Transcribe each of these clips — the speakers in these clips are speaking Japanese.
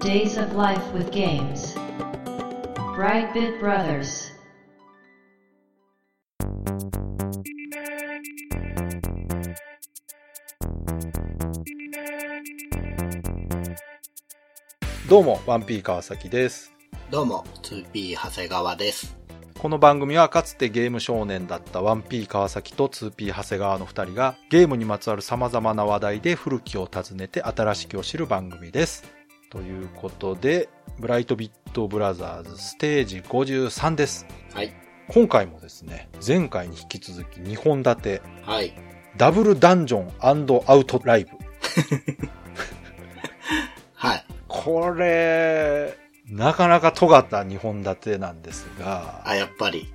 Days of Life with Games. Brightbit Brothers. どうも、1P 川崎です。どうも、2P 長谷川です。この番組はかつてゲーム少年だった 1P 川崎と 2P 長谷川の2人がゲームにまつわる様々な話題で古きを訪ねて新しきを知る番組です。ということで、ブライトビットブラザーズステージ53です。はい。今回もですね、前回に引き続き2本立て、はい。ダブルダンジョンアウトライブ。はい。これ、なかなか尖った2本立てなんですが、あ、やっぱり。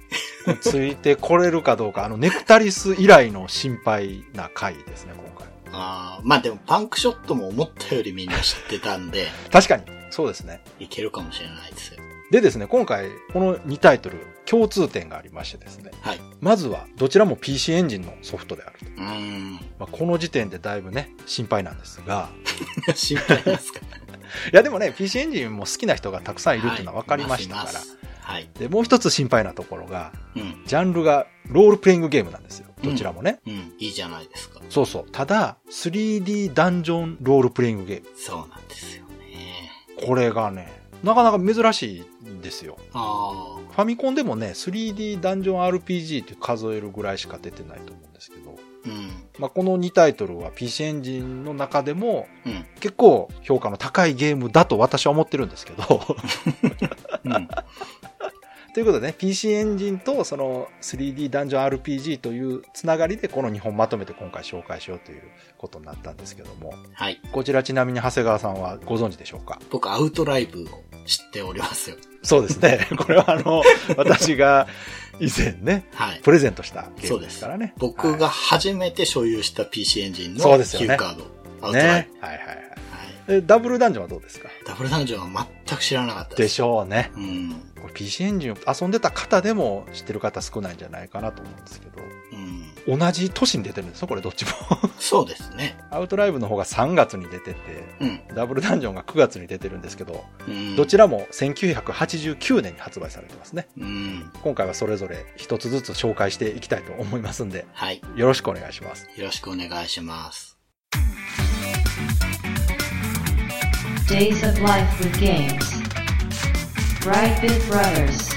ついてこれるかどうか、あの、ネクタリス以来の心配な回ですね、今回。あーまあでも、パンクショットも思ったよりみんな知ってたんで、確かに、そうですね。いけるかもしれないですよ。でですね、今回、この2タイトル、共通点がありましてですね。はい。まずは、どちらも PC エンジンのソフトであると。うーん。まあ、この時点でだいぶね、心配なんですが、心配ですか？いやでもね、PC エンジンも好きな人がたくさんいるっていうのは分かりましたから。はいはい。で、もう一つ心配なところが、うん。ジャンルがロールプレイングゲームなんですよ。どちらもね。うん。いいじゃないですか。そうそう。ただ、3D ダンジョンロールプレイングゲーム。そうなんですよね。これがね、なかなか珍しいんですよ。あファミコンでもね、3D ダンジョン RPG って数えるぐらいしか出てないと思うんですけど、ー。うん。まあ、この2タイトルは PC エンジンの中でもうん。結構評価の高いゲームだと私は思ってるんですけど、うん。ということでね、PC エンジンとその 3D ダンジョン RPG というつながりでこの2本まとめて今回紹介しようということになったんですけども、はい。こちらちなみに長谷川さんはご存知でしょうか？僕、アウトライブを知っておりますよ。そうですね。これはあの、私が以前ね、はい。プレゼントしたゲームですからね。僕が初めて所有した PC エンジンのそうですよね Q カード、アはい、ウトライブ。。ねはい。はい。えダブルダンジョンはどうですか？ダブルダンジョンは全く知らなかったでです。しょうね。うん。これ PC エンジンを遊んでた方でも知ってる方少ないんじゃないかなと思うんですけうん。ど、同じ年に出てるんですよ、これどっちも。そうですね。アウトライブの方が3月に出てて、うん。ダブルダンジョンが9月に出てるんですけど、うん、どちらも1989年に発売されてますね。うん。今回はそれぞれ一つずつ紹介していきたいと思いますんで、はい。よろしくお願いします。よろしくお願いします。Days of Life with Games. Brightbit Brothers.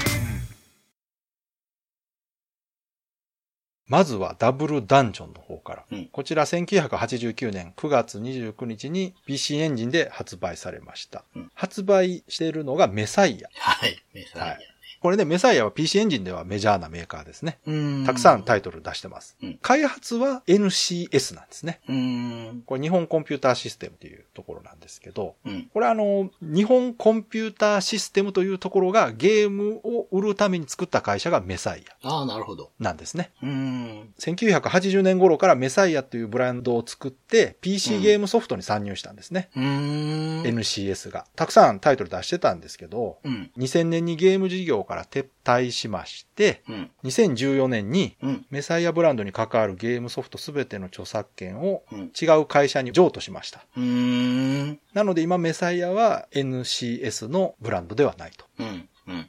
まずはダブルダンジョンの方から。うんこちら1989年9月29日に PC エンジンで発売されました。うん発売しているのがメサイア。はい。メサイアね。これね、メサイアは PC エンジンではメジャーなメーカーですね。うんたくさんタイトル出してます。うん開発は NCS なんですね。うん。これ日本コンピューターシステムというところなんですけど、うん。これあの、日本コンピューターシステムというところがゲームを売るために作った会社がメサイアああ、なるほど。なんですね。うん。1980年頃からメサイアというブランドを作って PC ゲームソフトに参入したんですね。うん。NCS が。たくさんタイトル出してたんですけど、うん。2000年にゲーム事業から撤退しまして、うん。2014年にうん。メサイアブランドに関わるゲームソフトすべての著作権をうん。違う会社に譲渡しました。うん。なので今メサイアは NCS のブランドではないと。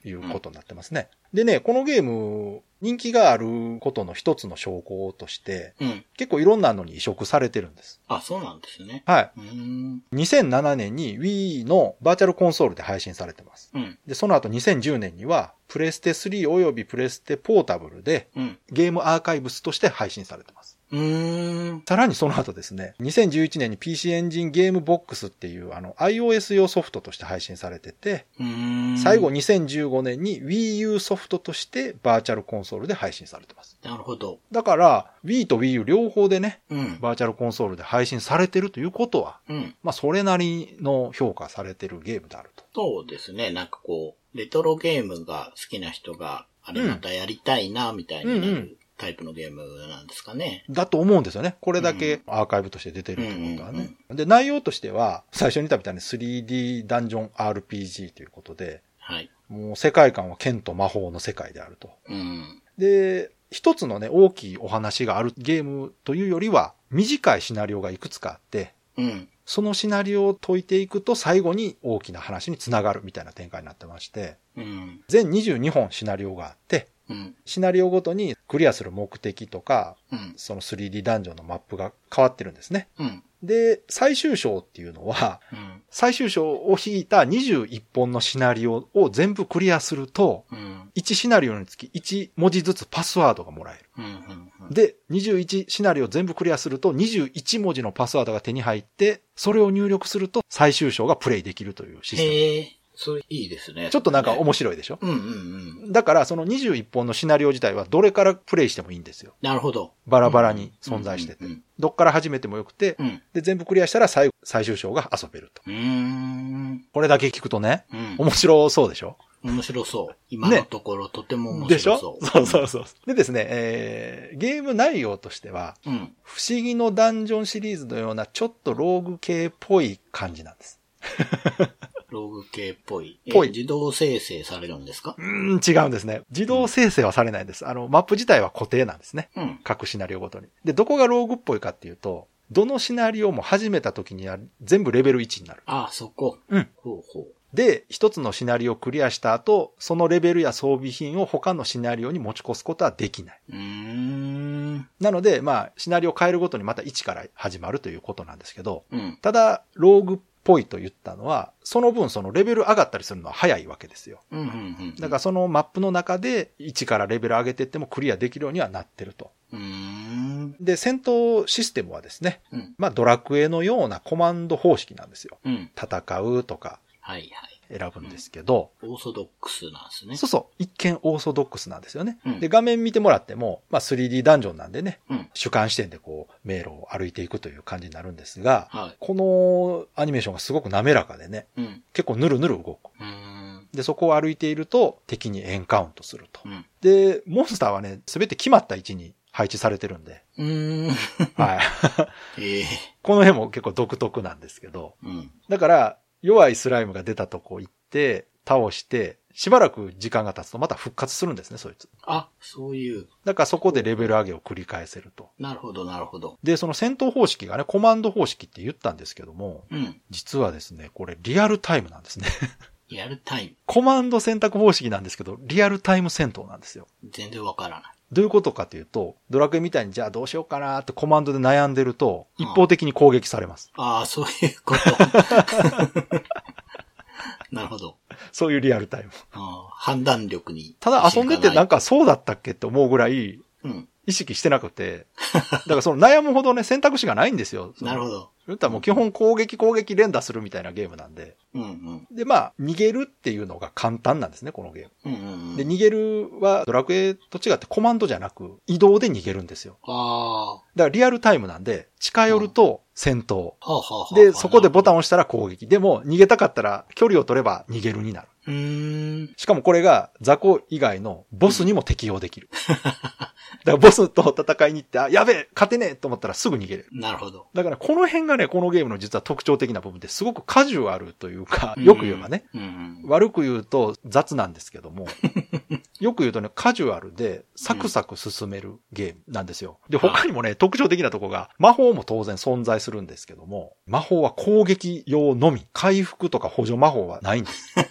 いうことになってますね。でね、このゲーム、人気があることの一つの証拠として、うん。結構いろんなのに移植されてるんです。あ、そうなんですね。はい。うん。2007年に Wii のバーチャルコンソールで配信されてます。うん。で、その後2010年には、プレステ3およびプレステポータブルでうん。ゲームアーカイブスとして配信されてます。うん。さらにその後ですね、2011年に PC エンジンゲームボックスっていうあの iOS 用ソフトとして配信されてて、うん。最後2015年に Wii U ソフトとしてバーチャルコンソールで配信されてます。なるほど。だから、Wii と Wii U 両方でね、うん。バーチャルコンソールで配信されてるということは、うん。まあそれなりの評価されてるゲームであると。そうですね。なんかこう、レトロゲームが好きな人が、あれまたやりたいな、みたいになうんうんるタイプのゲームなんですかね。だと思うんですよね。これだけアーカイブとして出てるってことはうんうんね。で、内容としては、最初に言ったみたいに 3D ダンジョン RPG ということで、はい。もう世界観は剣と魔法の世界であると。うん。で、一つのね、大きいお話があるゲームというよりは、短いシナリオがいくつかあって、うん。そのシナリオを解いていくと最後に大きな話につながるみたいな展開になってまして、うん。全22本シナリオがあって、うん。シナリオごとにクリアする目的とか、うん。その 3D ダンジョンのマップが変わってるんですね。うん。で、最終章っていうのは、うん。最終章を引いた21本のシナリオを全部クリアすると、うん。1シナリオにつき1文字ずつパスワードがもらえる。うん。うん。で、21シナリオ全部クリアすると21文字のパスワードが手に入って、それを入力すると最終章がプレイできるというシステム。それいいですね。ちょっとなんか面白いでしょ？うんうんうん。だからその21本のシナリオ自体はどれからプレイしてもいいんですよ。なるほど。バラバラに存在しててうん。どっから始めてもよくて、うん。で、全部クリアしたら最後、最終章が遊べると。うん。うん。これだけ聞くとね、うん。面白そうでしょ？面白そう。今のところとても面白でしょ？そう。そうそうそう。でですね、えー、ゲーム内容としては、うん。不思議のダンジョンシリーズのようなちょっとローグ系っぽい感じなんです。ローグ系っぽい。えぽい自動生成されるんですか？うーん、違うんですね。自動生成はされないんです。あの、マップ自体は固定なんですね。うん。各シナリオごとに。で、どこがローグっぽいかっていうと、どのシナリオも始めた時には全部レベル1になる。あ、そこ。うん。ほうほう。で、一つのシナリオをクリアした後、そのレベルや装備品を他のシナリオに持ち越すことはできない。うーん。なので、まあ、シナリオを変えるごとにまた1から始まるということなんですけど、うん。ただ、ローグっぽいと言ったのは、その分そのレベル上がったりするのは早いわけですよ。うん。うん。うん。だからそのマップの中で1からレベル上げていってもクリアできるようにはなってると。で、戦闘システムはですね、うん。まあドラクエのようなコマンド方式なんですよ。うん。戦うとかはいはい。選ぶんですけど、オーソドックスなんですね。そうそう、一見オーソドックスなんですよね。うんで、画面見てもらっても、まあ 3D ダンジョンなんでね、うん。主観視点でこう、迷路を歩いていくという感じになるんですが、はい。このアニメーションがすごく滑らかでね、うん。結構ヌルヌル動く。うーん。で、そこを歩いていると敵にエンカウントするとう。ん。で、モンスターはね、すべて決まった位置に配置されてるんで、うーん。はい。ええこの辺も結構独特なんですけど、うん。だから、弱いスライムが出たとこ行って、倒して、しばらく時間が経つとまた復活するんですね、そいつ。あ、そういう。だからそこでレベル上げを繰り返せると。なるほど、なるほど。で、その戦闘方式がね、コマンド方式って言ったんですけども、うん。実はですね、これリアルタイムなんですね。リアルタイム。コマンド選択方式なんですけど、リアルタイム戦闘なんですよ。全然わからない。どういうことかというと、ドラクエみたいにじゃあどうしようかなってコマンドで悩んでると、一方的に攻撃されます。ああ、そういうこと。なるほど。そういうリアルタイム。判断力に。ただ遊んでてなんか。かそうだったっけって思うぐらいうん。意識してなくて、だからその悩むほどね選択肢がないんですよ。ど。なるほど。言ったらもう基本攻撃攻撃連打するみたいなゲームなんで。うんうん。で、まあ、逃げるっていうのが簡単なんですね、このゲーム。うんうんうん。で、逃げるはドラクエと違ってコマンドじゃなく移動で逃げるんですよ。あだからリアルタイムなんで、近寄ると戦闘。あ。はあはあはあ。で、そこでボタンをを。押したら攻撃。でも、逃げたかったら距離を取れば逃げるになる。うーん。しかもこれが雑魚以外のボスにも適用できる。だからボスと戦いに行って、あ、やべえ勝てねえと思ったらすぐ逃げれる。なるほど。だからこの辺がね、このゲームの実は特徴的な部分ですごくカジュアルというか、よく言えばね。うんうん。悪く言うと雑なんですけども、よく言うとね、カジュアルでサクサク進めるゲームなんですよ。で、他にもね、特徴的なとこが、魔法も当然存在するんですけども、魔法は攻撃用のみ、回復とか補助魔法はないんです。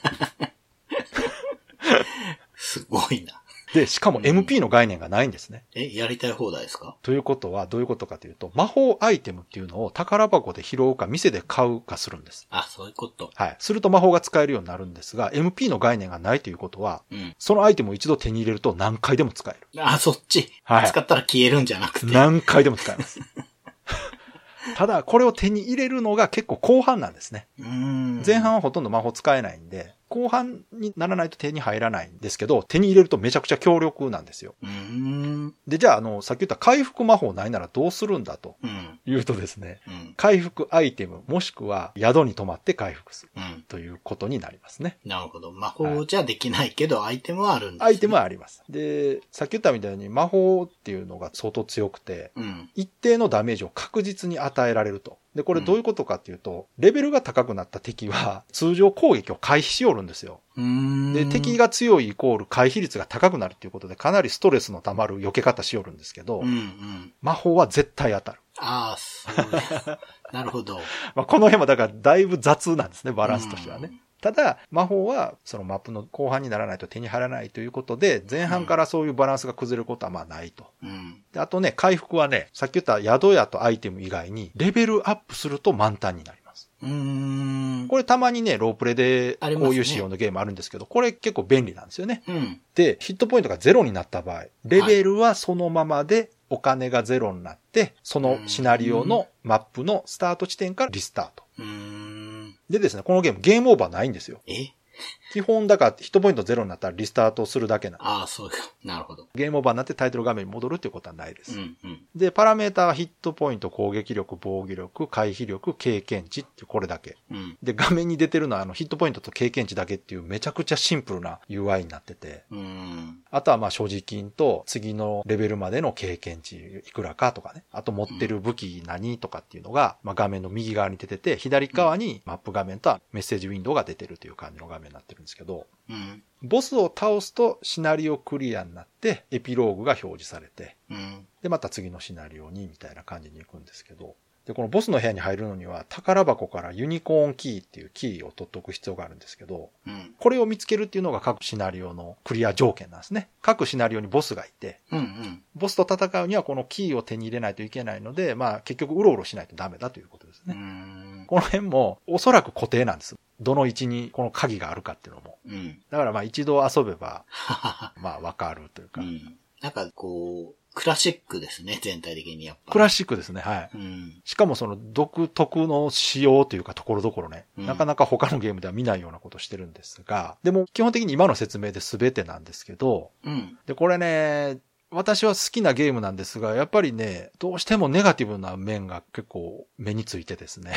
すごいな。で、しかも MP の概念がないんですね。え、やりたい放題ですか？ということは、どういうことかというと、魔法アイテムっていうのを宝箱で拾うか店で買うかするんです。あ、そういうこと。はい。すると魔法が使えるようになるんですが、MP の概念がないということは、うん。そのアイテムを一度手に入れると何回でも使える。あ、そっち。はい使ったら消えるんじゃなくて。何回でも使えます。ただ、これを手に入れるのが結構後半なんですね。うーん。前半はほとんど魔法使えないんで、後半にならないと手に入らないんですけど、手に入れるとめちゃくちゃ強力なんですよ。で、じゃあ、あの、さっき言った回復魔法ないならどうするんだとうん。言うとですね、うん。回復アイテムもしくは宿に泊まって回復するうん。ということになりますね。なるほど。魔法じゃできないけど、アイテムはあるんです、ね。アイテムはあります。で、さっき言ったみたいに魔法っていうのが相当強くて、うん。一定のダメージを確実に与えられると。で、これどういうことかっていうと、レベルが高くなった敵は通常攻撃を回避しよるんですよ。で、敵が強いイコール回避率が高くなるっていうことでかなりストレスの溜まる避け方しよるんですけど、うんうん。魔法は絶対当たる。ああ、そうね。なるほど。まあ、この辺もだからだいぶ雑なんですね、バランスとしてはね。ただ、魔法はそのマップの後半にならないと手に入らないということで、前半からそういうバランスが崩れることはまあないと。うん。であとね、回復はね、さっき言った宿屋とアイテム以外に、レベルアップすると満タンになります。うーん。これたまにね、ロープレでこういう仕様のゲームあるんですけど、これ結構便利なんですよね。うん。で、ヒットポイントがゼロになった場合、レベルはそのままで、お金がゼロになって、そのシナリオのマップのスタート地点からリスタート。うーん。でですね、このゲームゲームオーバーないんですよ。え？基本だからヒットポイントゼロになったらリスタートするだけなんでああ、そうか。なるほど。ゲームオーバーになってタイトル画面に戻るっていうことはないです。うん、うん。で、パラメーターはヒットポイント、攻撃力、防御力、回避力、経験値ってこれだけ。うん。で、画面に出てるのはあのヒットポイントと経験値だけっていうめちゃくちゃシンプルな UI になってて、うん。あとはまあ所持金と次のレベルまでの経験値いくらかとかね。あと持ってる武器何とかっていうのが、まあ画面の右側に出てて、左側にマップ画面とメッセージウィンドウが出てるという感じの画面になってるんですけど、うん。ボスを倒すとシナリオクリアになって、エピローグが表示されて、うん。で、また次のシナリオにみたいな感じに行くんですけど、で、このボスの部屋に入るのには、宝箱からユニコーンキーっていうキーを取っておく必要があるんですけど、うん。これを見つけるっていうのが各シナリオのクリア条件なんですね。各シナリオにボスがいて、うん。うん。ボスと戦うにはこのキーを手に入れないといけないので、まあ結局うろうろしないとダメだということですうね。ん。この辺もおそらく固定なんです。どの位置にこの鍵があるかっていうのも。うん。だからまあ一度遊べば。まあわかるというか、うん。なんかこう、クラシックですね、全体的にやっぱ。クラシックですね、はい。うん。しかもその独特の仕様というかところどころね、うんなかなか他のゲームでは見ないようなことをしてるんですが、でも基本的に今の説明で全てなんですけど、うん。で、これね、私は好きなゲームなんですが、やっぱりね、どうしてもネガティブな面が結構目についてですね。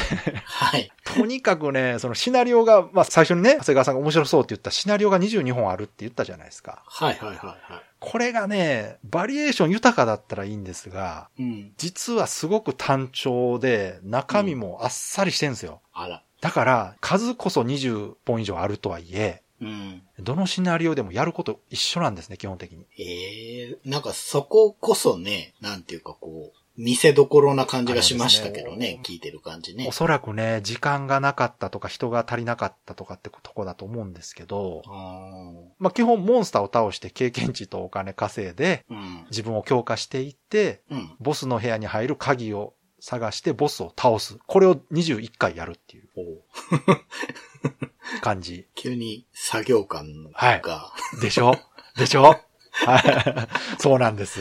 はい。とにかくね、そのシナリオが、まあ最初にね、長谷川さんが面白そうって言ったシナリオが22本あるって言ったじゃないですか。はいはいはいはこれがね、バリエーション豊かだったらいいんですが、い。うん。実はすごく単調で、中身もあっさりしてんすよ。あら。だから、数こそ20本以上あるとはいえ、うん。どのシナリオでもやること一緒なんですね、基本的に。ええなんかそここそね、なんていうかこう、見せどころな感じがしましたけどね、です聞いてる感じねお。そらくね、時間がなかったとか人が足りなかったとかってとこだと思うんですけど、あまあ基本モンスターを倒して経験値とお金稼いで、ーうん。自分を強化していって、うん。ボスの部屋に入る鍵を探してボスを倒す。これを21回やるっていう感じ。急に作業感が、はいでしょ？でしょ？はい。そうなんです。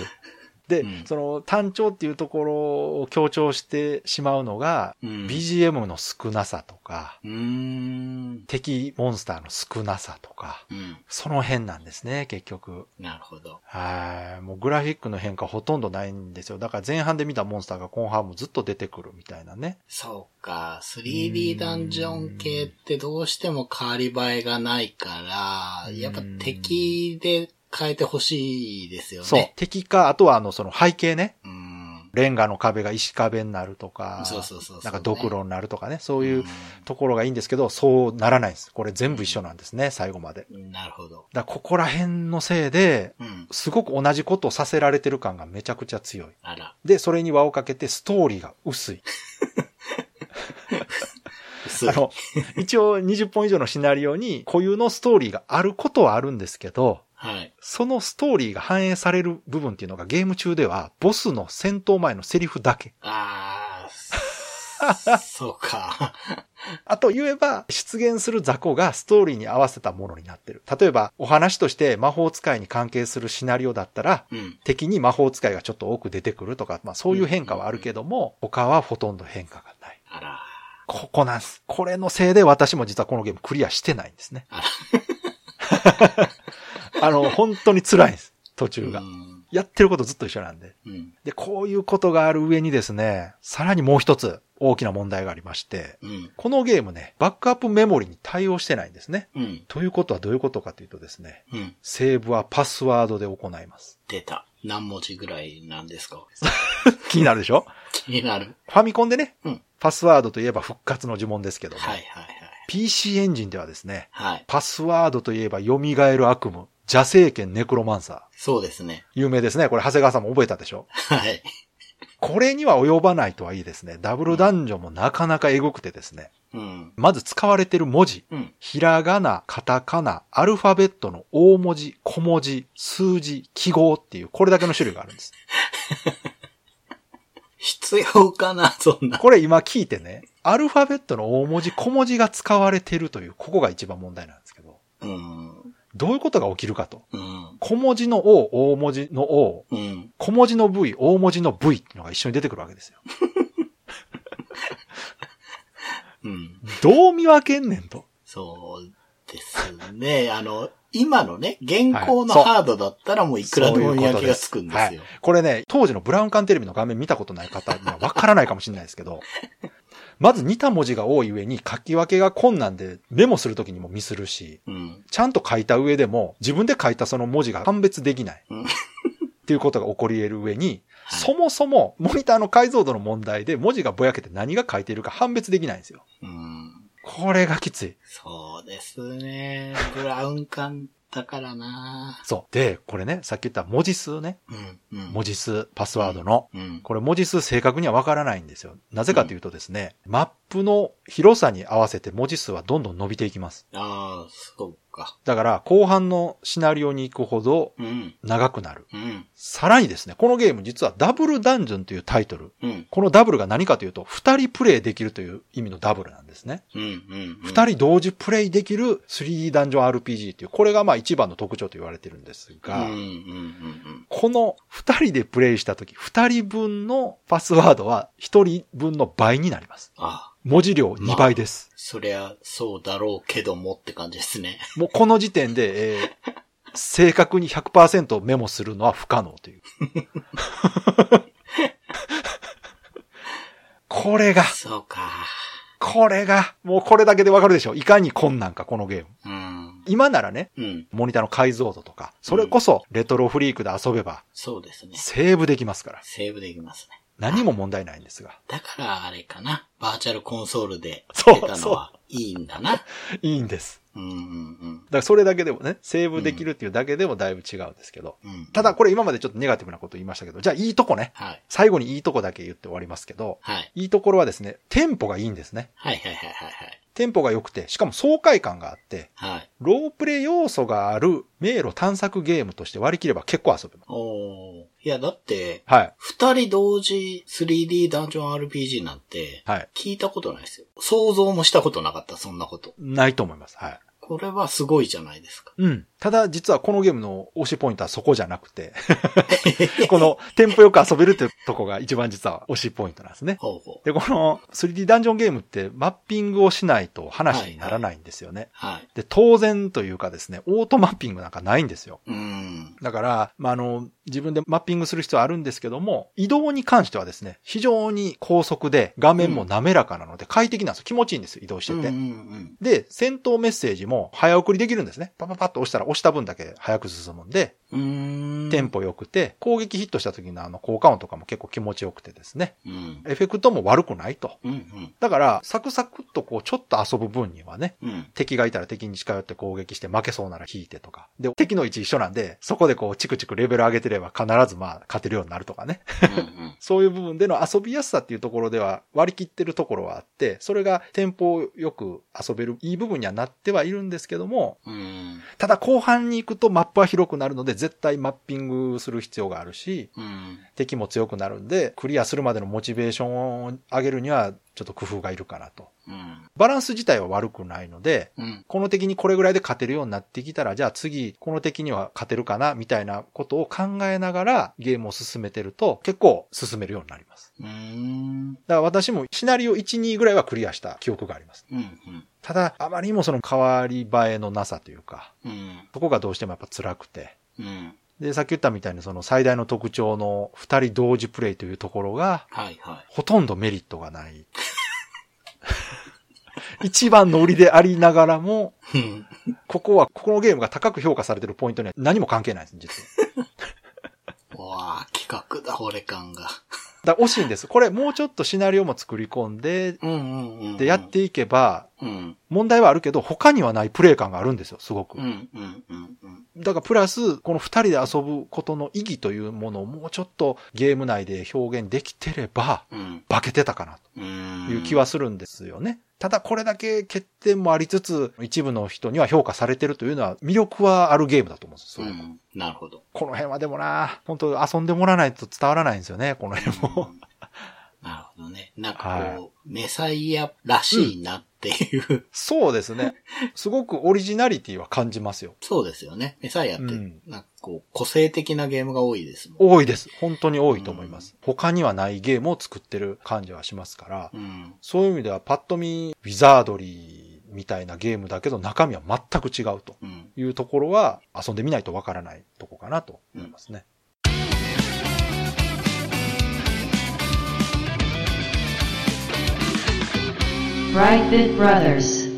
で、うんその単調っていうところを強調してしまうのが、うん。BGM の少なさとか。敵モンスターの少なさとか、うん。その辺なんですね、結局。なるほど。はい。もうグラフィックの変化ほとんどないんですよ。だから前半で見たモンスターが後半もずっと出てくるみたいなね。そうか。3D ダンジョン系ってどうしても変わり映えがないから、やっぱ敵で変えてほしいですよね。そう。敵か、あとはあの、その背景ね。う。うん。レンガの壁が石壁になるとか、そうそうそうそうなんかドクロになるとかね。そういううところがいいんですけど、そうならないんです。これ全部一緒なんですね、最後まで。ん。なるほど。だここら辺のせいで、うん。すごく同じことをさせられてる感がめちゃくちゃ強い。あら。で、それに輪をかけてストーリーが薄い。薄いあの、一応20本以上のシナリオに固有のストーリーがあることはあるんですけど、はい。そのストーリーが反映される部分っていうのがゲーム中では、ボスの戦闘前のセリフだけ。あー、そうか。あと言えば、出現する雑魚がストーリーに合わせたものになってる。例えば、お話として魔法使いに関係するシナリオだったら、うん。敵に魔法使いがちょっと多く出てくるとか、まあそういう変化はあるけども、他はほとんど変化がない。あら。ここなんです。これのせいで私も実はこのゲームクリアしてないんですね。あ あの、本当に辛いんです。途中がう。ん。やってることずっと一緒なんで。うん。で、こういうことがある上にですね、さらにもう一つ大きな問題がありまして、うん。このゲームね、バックアップメモリに対応してないんですね。うん。ということはどういうことかというとですね、うん。セーブはパスワードで行います。出た。何文字ぐらいなんですか？気になるでしょ？気になる。ファミコンでね、うんパスワードといえば復活の呪文ですけども、はいはいはい。PC エンジンではですね、はい。パスワードといえば蘇る悪夢、邪聖剣ネクロマンサー。そうですね。有名ですね。これ長谷川さんも覚えたでしょ？はい。これには及ばないとはいいですね。ダブルダンジョンもなかなかエグくてですね。うん。まず使われてる文字。うん。ひらがな、カタカナ、アルファベットの大文字、小文字、数字、記号っていう、これだけの種類があるんです。必要かな、そんな。これ今聞いてね、アルファベットの大文字、小文字が使われてるという、ここが一番問題なんですけど、うん。どういうことが起きるかと。うん。小文字の O、大文字の O、うん。小文字の V、大文字の V っていうのが一緒に出てくるわけですよ。うん。どう見分けんねんと。そうですね。あの、今のね、現行のハードだったらもういくらでも見分けがつくんですよ。はい。これね、当時のブラウン管テレビの画面見たことない方にはわからないかもしれないですけど、まず似た文字が多い上に書き分けが困難でメモするときにもミスるし、うん。ちゃんと書いた上でも自分で書いたその文字が判別できない。うんっていうことが起こり得る上に、はいそもそもモニターの解像度の問題で文字がぼやけて何が書いているか判別できないんですよ。うん。これがきつい。そうですね。ブラウン管だからなそう。で、これね、さっき言った文字数ね。うん。うん。文字数、パスワードの。うん。これ文字数正確にはわからないんですよ。なぜかというとですね、マップの広さに合わせて文字数はどんどん伸びていきます。ああ、そうか。だから、後半のシナリオに行くほどうん。長くなる。うん。さらにですね、このゲーム実はダブルダンジョンというタイトル。うん。このダブルが何かというと、二人プレイできるという意味のダブルなんですね。うん。うん。二人同時プレイできる 3D ダンジョン RPG っていう、これがまあ一番の特徴と言われてるんですうん。が、うん。うん。この二人でプレイしたとき、二人分のパスワードは一人分の倍になります。ああ、文字量2倍です。そりゃそうだろうけどもって感じですね。もうこの時点で、えー正確に100%メモするのは不可能という。これが、そうか。これが、もうこれだけでわかるでしょ。いかに困難か、このゲーム。うん。今ならね、うん。モニターの解像度とか、それこそレトロフリークで遊べば、そうですね。セーブできますから。セーブできますね。何も問題ないんですが。だからあれかな。バーチャルコンソールでそう出たのはいいんだな。いいんです。うんうんだからそれだけでもね、セーブできるっていうだけでもだいぶ違うんですけど。うん。うん。ただこれ今までちょっとネガティブなこと言いましたけど、じゃあいいとこね。はい。最後にいいとこだけ言って終わりますけど、はい。いいところはですね、テンポがいいんですね。はいはいはいはいテンポが良くて、しかも爽快感があって、はい。はい。ロープレイ要素がある迷路探索ゲームとして割り切れば結構遊べます。おー。いや、だって、はい。二人同時 3D ダンジョン RPG なんて、はい。聞いたことないですよ。想像もしたことなかった、そんなこと。ないと思います。はい。これはすごいじゃないですか。うん。ただ実はこのゲームの推しポイントはそこじゃなくて、このテンポよく遊べるっていうとこが一番実は推しポイントなんですね。で、この 3D ダンジョンゲームってマッピングをしないと話にならないんですよね。はい。で、当然というかですね、オートマッピングなんかないんですよ。うん。だから、まあ、あの、自分でマッピングする必要はあるんですけども、移動に関してはですね、非常に高速で画面も滑らかなので快適なんですよ。気持ちいいんですよ、移動してて。うんうんで、戦闘メッセージも早送りできるんですね。パパパッと押したら押した分だけ早く進むんで、うん。テンポ良くて、攻撃ヒットした時のあの効果音とかも結構気持ちよくてですね。うん。エフェクトも悪くないと。うんうん。だから、サクサクっとこう、ちょっと遊ぶ分にはね、うん。敵がいたら敵に近寄って攻撃して負けそうなら引いてとか。で、敵の位置一緒なんで、そこでこう、チクチクレベル上げてれば必ずまあ、勝てるようになるとかね。うん そういう部分での遊びやすさっていうところでは割り切ってるところはあって、それがテンポよく遊べるいい部分にはなってはいるんですけども。ただ後半に行くとマップは広くなるので絶対マッピングする必要があるし、うん。敵も強くなるんで、クリアするまでのモチベーションを上げるにはちょっと工夫がいるかなと。うん。バランス自体は悪くないので、うん。この敵にこれぐらいで勝てるようになってきたら、じゃあ次、この敵には勝てるかな、みたいなことを考えながらゲームを進めてると、結構進めるようになります。うーん。だから私もシナリオ1、2ぐらいはクリアした記憶があります。うん。うん。ただ、あまりにもその変わり映えのなさというか、うん。そこがどうしてもやっぱ辛くて。うん。で、さっき言ったみたいにその最大の特徴の二人同時プレイというところが、はいはほとんどメリットがない。一番の売りでありながらも。ここは、このゲームが高く評価されてるポイントには何も関係ないです、実は。わあ、企画だ、俺感が。だ惜しいんです。これもうちょっとシナリオも作り込んで。でやっていけば、うん。問題はあるけど、他にはないプレイ感があるんですよ、すごく。だからプラス、この二人で遊ぶことの意義というものをもうちょっとゲーム内で表現できてれば、うん。化けてたかなとうん。いう気はするんですよね。ただこれだけ欠点もありつつ、一部の人には評価されてるというのは魅力はあるゲームだと思うんですよ。うん。なるほど。この辺はでもな、本当遊んでもらわないと伝わらないんですよね、この辺も。うんなるほどね。なんかはこう、メサイアらしいなっていう、そうですね。すごくオリジナリティは感じますよ。そうですよね。メサイアって、うんなんかこう、個性的なゲームが多いですもん。多いです。本当に多いと思います。他にはないゲームを作ってる感じはしますから、うん。そういう意味ではパッと見、ウィザードリーみたいなゲームだけど中身は全く違うとうん。いうところは遊んでみないとわからないとこかなと思いますね。Brightbit Brothers.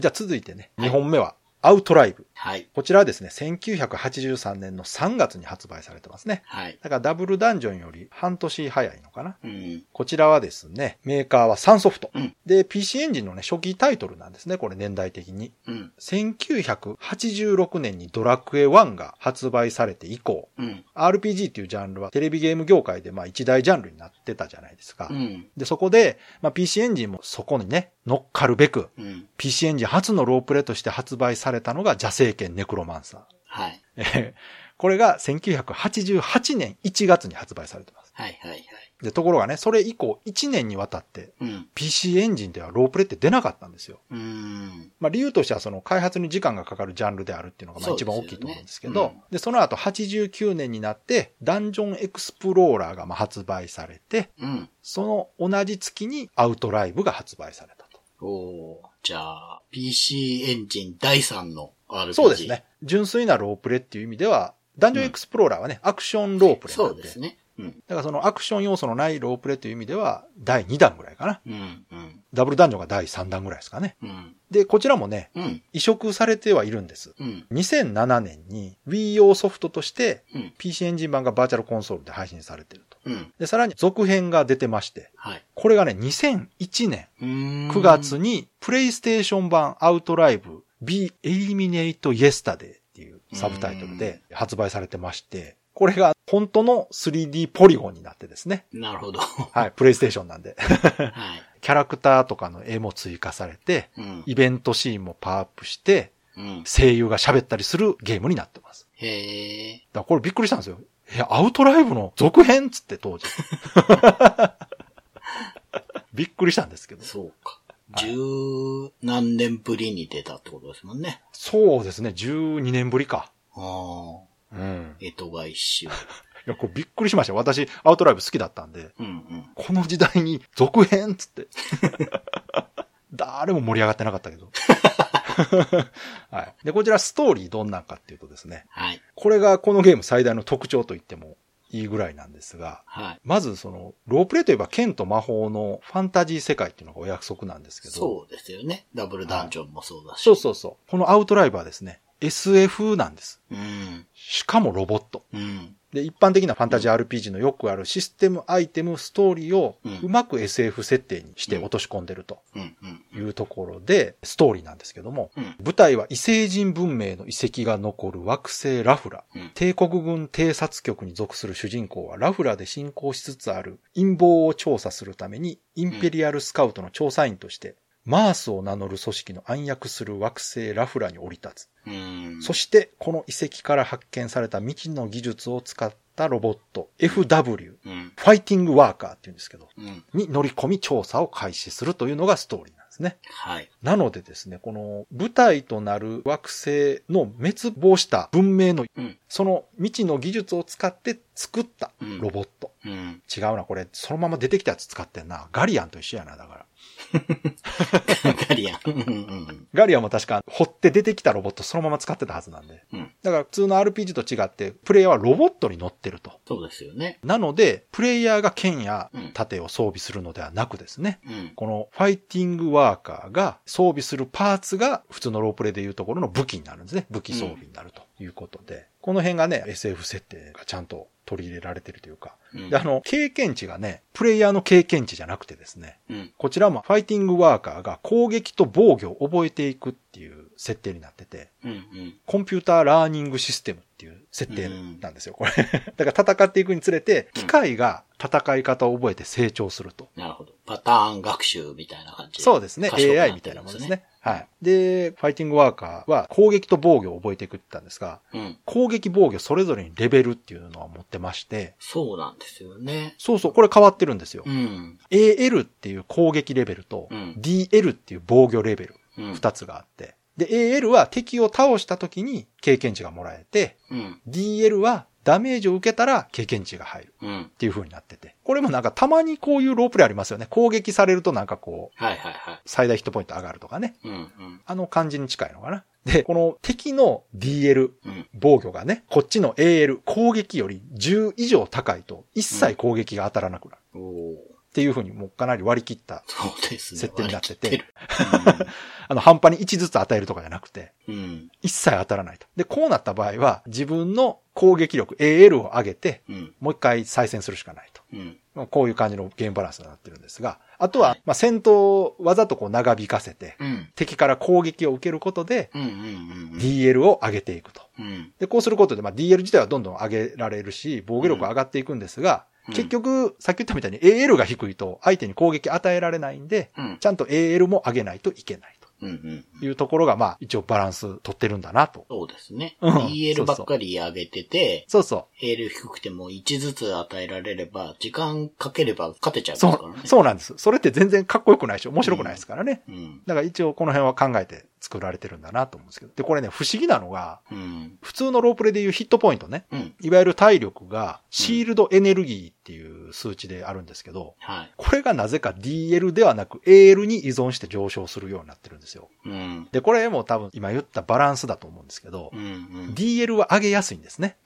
じゃあ続いてね、2本目はアウトライブ。はい。こちらはですね、1983年の3月に発売されてますね。はい。だからダブルダンジョンより半年早いのかな。うん。こちらはですね、メーカーはサンソフト。うんで、PC エンジンのね、初期タイトルなんですね、これ年代的に。うん。1986年にドラクエ1が発売されて以降、うん。RPG っていうジャンルはテレビゲーム業界でまあ一大ジャンルになってたじゃないですか。うん。で、そこで、まあ、PC エンジンもそこにね、乗っかるべく、うん。PC エンジン初のロープレとして発売されたのが邪聖剣ネクロマンサー。はい。え ーこれが1988年1月に発売されてます。はい。はい。はい。で、ところがね、それ以降1年にわたってうん。PC エンジンではロープレって出なかったんですよ。うん。まあ理由としてはその開発に時間がかかるジャンルであるっていうのがまあ一番大きいと思うんですけど、うんで、その後89年になってダンジョンエクスプローラーがまあ発売されて、うん。その同じ月にアウトライブが発売されたと。おーじゃあ、PC エンジン第3の RPG。そうですね。純粋なロープレっていう意味では、ダンジョンエクスプローラーはね、アクションロープレ。そうですね。うん。だからそのアクション要素のないロープレという意味では、第2弾ぐらいかな。うん。うん。ダブルダンジョンが第3弾ぐらいですかね。うん。で、こちらもね、うん。移植されてはいるんです。うん。2007年に Wii 用ソフトとしてうん。PC エンジン版がバーチャルコンソールで配信されてると。うん。で、さらに続編が出てまして、はい。これがね、2001年うーん9月にプレイステーション版アウトライブ Be Eliminate Yesterday っていうサブタイトルで発売されてまして、これが本当の 3D ポリゴンになってですね。なるほど。はい、プレイステーションなんで。はい。キャラクターとかの絵も追加されて、うん。イベントシーンもパワーアップして、うん。声優が喋ったりするゲームになってます。へえ。だからこれびっくりしたんですよ。え、アウトライブの続編っつって当時。びっくりしたんですけど。そうか。十何年ぶりに出たってことですもんね。そうですね、12年ぶりか。ああ。うん。江戸が一周。いや、これびっくりしましたよ。私、アウトライブ好きだったんで、うんうん。この時代に続編っつって。誰も盛り上がってなかったけど。はい。で、こちらストーリーどんなんかっていうとですね、はい。これがこのゲーム最大の特徴と言ってもいいぐらいなんですが、はい。まずその、ロープレイといえば剣と魔法のファンタジー世界っていうのがお約束なんですけど、そうですよね。ダブルダンジョンもそうだし。そうそうそう。このアウトライブはですね、SF なんです。うん。しかもロボット。うん。で、一般的なファンタジー RPG のよくあるシステム、アイテム、ストーリーをうまく SF 設定にして落とし込んでると。いうところで、ストーリーなんですけども、うん。舞台は異星人文明の遺跡が残る惑星ラフラ。うん。帝国軍偵察局に属する主人公はラフラで進行しつつある陰謀を調査するためにインペリアルスカウトの調査員として、マースを名乗る組織の暗躍する惑星ラフラに降り立つ。うん。そして、この遺跡から発見された未知の技術を使ったロボット FW、うん。ファイティングワーカーって言うんですけど、うん。に乗り込み調査を開始するというのがストーリーなんですね。はい。なのでですね、この舞台となる惑星の滅亡した文明のうん。その未知の技術を使って作ったうんロボット。うん。違うな、これ、そのまま出てきたやつ使ってんな。ガリアンと一緒やな、だから。ガリアン。うんうんガリアンも確か、掘って出てきたロボットそのまま使ってたはずなんで。うん。うん。だから普通の RPG と違って、プレイヤーはロボットに乗ってると。そうですよね。なので、プレイヤーが剣やうん盾を装備するのではなくですね、うん。このファイティングワーカーが装備するパーツが普通のロープレイでいうところの武器になるんですね。武器装備になると。いうことで、この辺がね、SF 設定がちゃんと取り入れられてるというか、うんで、あの、経験値がね、プレイヤーの経験値じゃなくてですね、うん。こちらもファイティングワーカーが攻撃と防御を覚えていくっていう設定になってて、うん。うん。コンピューターラーニングシステムっていう設定なんですよ、これ。だから戦っていくにつれて、機械が戦い方を覚えて成長すると。なるほど。パターン学習みたいな感じそうですね。AI るみたいなものですんね。はい。で、ファイティングワーカーは攻撃と防御を覚えていくって言ったんですが、うん。攻撃防御それぞれにレベルっていうのは持ってまして、そうなんですよね。そうそう、これ変わってるんですよ。うん。AL っていう攻撃レベルと、うん DL っていう防御レベル、うん。二つがあって、で、AL は敵を倒した時に経験値がもらえて、うん。DL はダメージを受けたら経験値が入るうん。っていう風になってて。これもなんかたまにこういうロープレイありますよね。攻撃されるとなんかこう、はいはいはい。最大ヒットポイント上がるとかね。うん。うん。あの感じに近いのかな。で、この敵の DL、うん。防御がね、こっちの AL、攻撃より10以上高いと、一切攻撃が当たらなくなる。っていう風にもうかなり割り切った。設定になってててる あの、半端に1ずつ与えるとかじゃなくて、うん。うん。一切当たらないと。で、こうなった場合は、自分の攻撃力、AL を上げて、うん。もう一回再戦するしかないと。うん。まあこういう感じのゲームバランスになってるんですが、あとは、まあ、戦闘をわざとこう長引かせて、うん。敵から攻撃を受けることで。DL を上げていくと。うん。で、こうすることで、まあ、DL 自体はどんどん上げられるし、防御力は上がっていくんですが、うん結局、さっき言ったみたいに AL が低いと相手に攻撃与えられないんで、うん。ちゃんと AL も上げないといけないいうところが、まあ、一応バランス取ってるんだなと。そうですね。うん EL ばっかり上げてて、そうそ AL 低くても1ずつ与えられれば、時間かければ勝てちゃう。からね。、そうなんです。それって全然かっこよくないし、面白くないですからね。うん。だから一応この辺は考えて作られてるんだなと思うんですけど。で、これね、不思議なのが、うん。普通のロープレでいうヒットポイントね。うん。いわゆる体力がシールドエネルギーっていう数値であるんですけど、はい。これがなぜか DL ではなく AL に依存して上昇するようになってるんですよ。うん。で、これも多分今言ったバランスだと思うんですけどう、ん。DL は上げやすいんですね。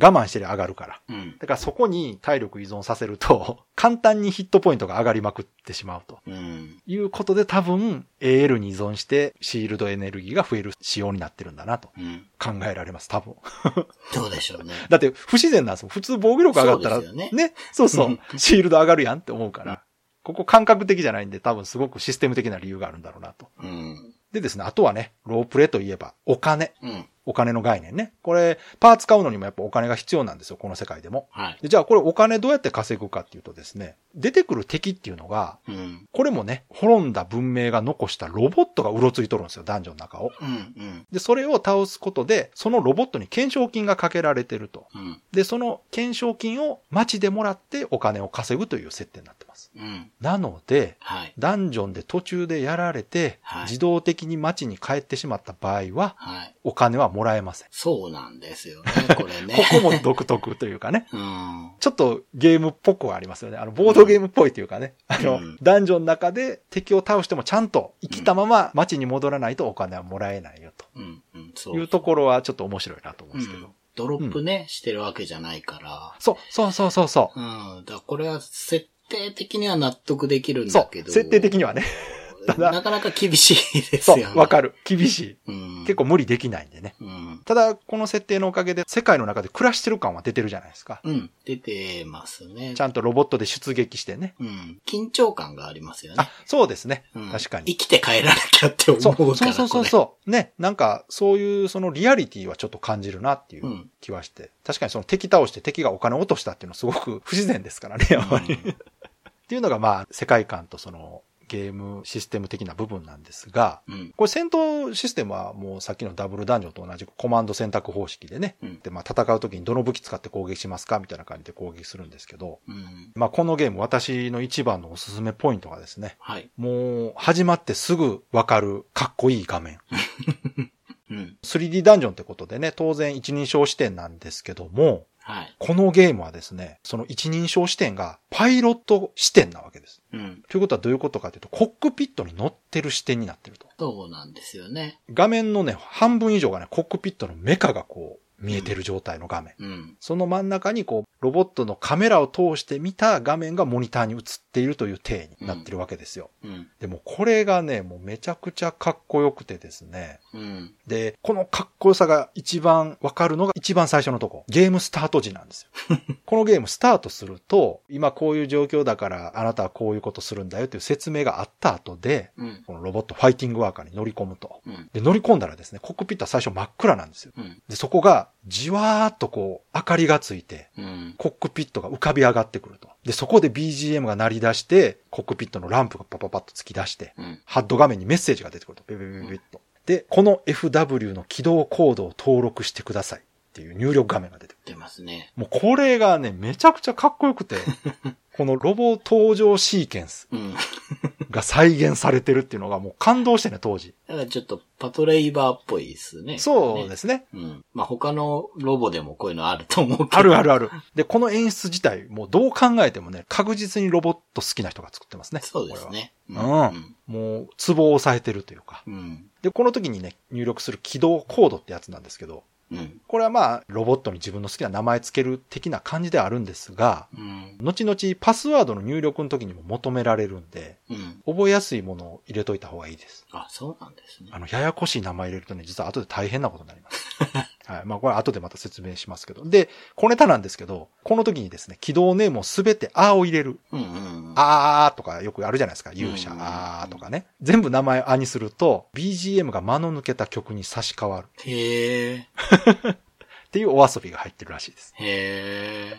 うん。我慢してりゃ上がるから。うん。だからそこに体力依存させると、簡単にヒットポイントが上がりまくってしまうとうん。いうことで多分 AL に依存してシールドエネルギーが増える仕様になってるんだなとうん。考えられます、多分。どうでしょうね。だって不自然なんですもん。普通防御力上がったら、そうですよねそうそううん。シールド上がるやんって思うから。ここ感覚的じゃないんで多分すごくシステム的な理由があるんだろうなと。うん。でですね、あとはね、ロープレといえばお金。うん。お金の概念ね。これ、パーツ買うのにもやっぱお金が必要なんですよ、この世界でも。はい。でじゃあこれお金どうやって稼ぐかっていうとですね、出てくる敵っていうのが、うん。これもね、滅んだ文明が残したロボットがうろついとるんですよ、ダンジョンの中を。うん。うん。で、それを倒すことで、そのロボットに懸賞金がかけられてると。うん。で、その懸賞金を街でもらってお金を稼ぐという設定になってます。うん。なので、はい。ダンジョンで途中でやられて、はい自動的に街に帰ってしまった場合は、はい。お金はもらえません。そうなんですよね、これね。ここも独特というかね。うん。ちょっとゲームっぽくはありますよね。あの、ボードゲームっぽいというかね。あの、うんダンジョンの中で敵を倒してもちゃんと生きたまま街に戻らないとお金はもらえないようん。うん。そというところはちょっと面白いなと思うんですけど。うん。ドロップね、してるわけじゃないから。そう、そうそうそうそうん。だこれは設定的には納得できるう。そんだけど。う。設定的にはね。ただなかなか厳しいですそよね。う、わかる。厳しい。うん。結構無理できないんでね。うん。ただ、この設定のおかげで世界の中で暮らしてる感は出てるじゃないですか。うん。出てますね。ちゃんとロボットで出撃してね。うん。緊張感がありますよねあ。、そうですね。うん確かに。生きて帰らなきゃって思うそうから。そうそうそうこそう。ね。なんか、そういうそのリアリティはちょっと感じるなっていううん気はして。確かにその敵倒して敵がお金を落としたっていうのはすごく不自然ですからね、やっぱり。うんっていうのがまあ、世界観とそのゲームシステム的な部分なんですが、れうん。これ戦闘システムはもうさっきのダブルダンジョンと同じくコマンド選択方式でね。うんで、まあ戦う時にどの武器使って攻撃しますかみたいな感じで攻撃するんですけど、うん。まあこのゲーム私の一番のおすすめポイントがですね、はい。もう始まってすぐわかるかっこいい画面。うん。3D ダンジョンってことでね、当然一人称視点なんですけども、はい。このゲームはですね、その一人称視点がパイロット視点なわけです。うん。ということはどういうことかというと、コックピットに乗ってる視点になってると。そうなんですよね。画面のね、半分以上がね、コックピットのメカがこう、見えてる状態の画面。うん。その真ん中にこう、ロボットのカメラを通して見た画面がモニターに映っているという体になってるわけですよ。うん。でもこれがね、もうめちゃくちゃかっこよくてですね。うん。で、このかっこよさが一番わかるのが一番最初のとこ。ゲームスタート時なんですよ。このゲームスタートすると、今こういう状況だからあなたはこういうことするんだよという説明があった後で、うん。このロボットファイティングワーカーに乗り込むと。うん。で、乗り込んだらですね、コックピットは最初真っ暗なんですよ。うん。で、そこがじわーっとこう、明かりがついて、うん。コックピットが浮かび上がってくると。で、そこで BGM が鳴り出して、コックピットのランプがパパパッと突き出して、うん。ハッド画面にメッセージが出てくると。ビビビビビッと。で、この FW の起動コードを登録してくださいっていう入力画面が出てくる。出ますね。もうこれがね、めちゃくちゃかっこよくて、このロボ登場シーケンスうん。が再現されてるっていうのがもう感動してね、当時。だからちょっとパトレイバーっぽいですね。そうですすね。うん。まあ、他のロボでもこういうのあると思うけど。あるあるある。で、この演出自体、もうどう考えてもね、確実にロボット好きな人が作ってますね。そうですね。これは。うん。もう、ツボを押さえてるというか。うん。で、この時にね、入力する起動コードってやつなんですけど、うん。これはまあ、ロボットに自分の好きな名前つける的な感じではあるんですが、うん。後々パスワードの入力の時にも求められるんで、うん。覚えやすいものを入れといた方がいいです。あ、そうなんですねあ。の、ややこしい名前入れるとね、実は後で大変なことになります。はい。まあ、これ後でまた説明しますけど。で、小ネタなんですけど、この時にですね、起動ネームをすべてあーを入れる。うんうん。あーとかよくあるじゃないですか。勇者うんあーとかね。全部名前あにすると、BGM が間の抜けた曲に差し替わる。へえ。っていうお遊びが入ってるらしいです。へ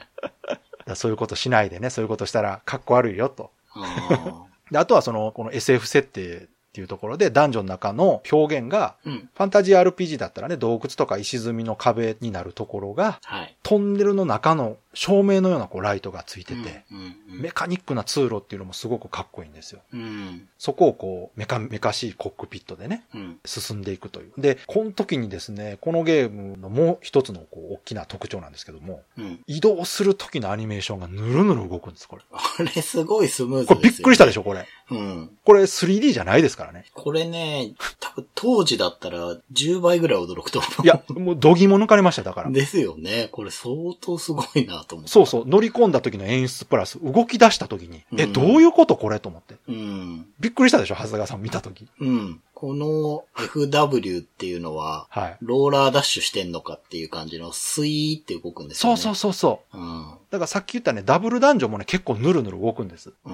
え。そういうことしないでね、そういうことしたらかっこ悪いよと。あで、あとはその、この SF 設定っていうところで、ダンジョンの中の表現が、ーうん。ファンタジー RPG だったらね、洞窟とか石積みの壁になるところが、はい。トンネルの中の照明のようなこうライトがついてて、メカニックな通路っていうのもすごくかっこいいんですよ。うん。そこをこう、メカメカしいコックピットでね、うん。進んでいくという。で、この時にですね、このゲームのもう一つのこう、大きな特徴なんですけども、うん。移動する時のアニメーションがぬるぬる動くんです、これ。これすごいスムーズこれびっくりしたでしょ。ょ、これ。うん。これ 3D じゃないですからね。これね、多分当時だったら10倍ぐらい驚くと思う。いや、もう度肝抜かれましたよ、だから。ですよね。これ相当すごいなと思って。そうそう、乗り込んだ時の演出プラス、動き出した時に、え、うんどういうことこれと思って。うん。びっくりしたでしょ、長谷川さん見た時。うん。この FW っていうのは、はい。ローラーダッシュしてんのかっていう感じのスイーって動くんですよね。そうそうそうそう。うん。だからさっき言ったね、ダブルダンジョンもね、結構ヌルヌル動くんです。うん。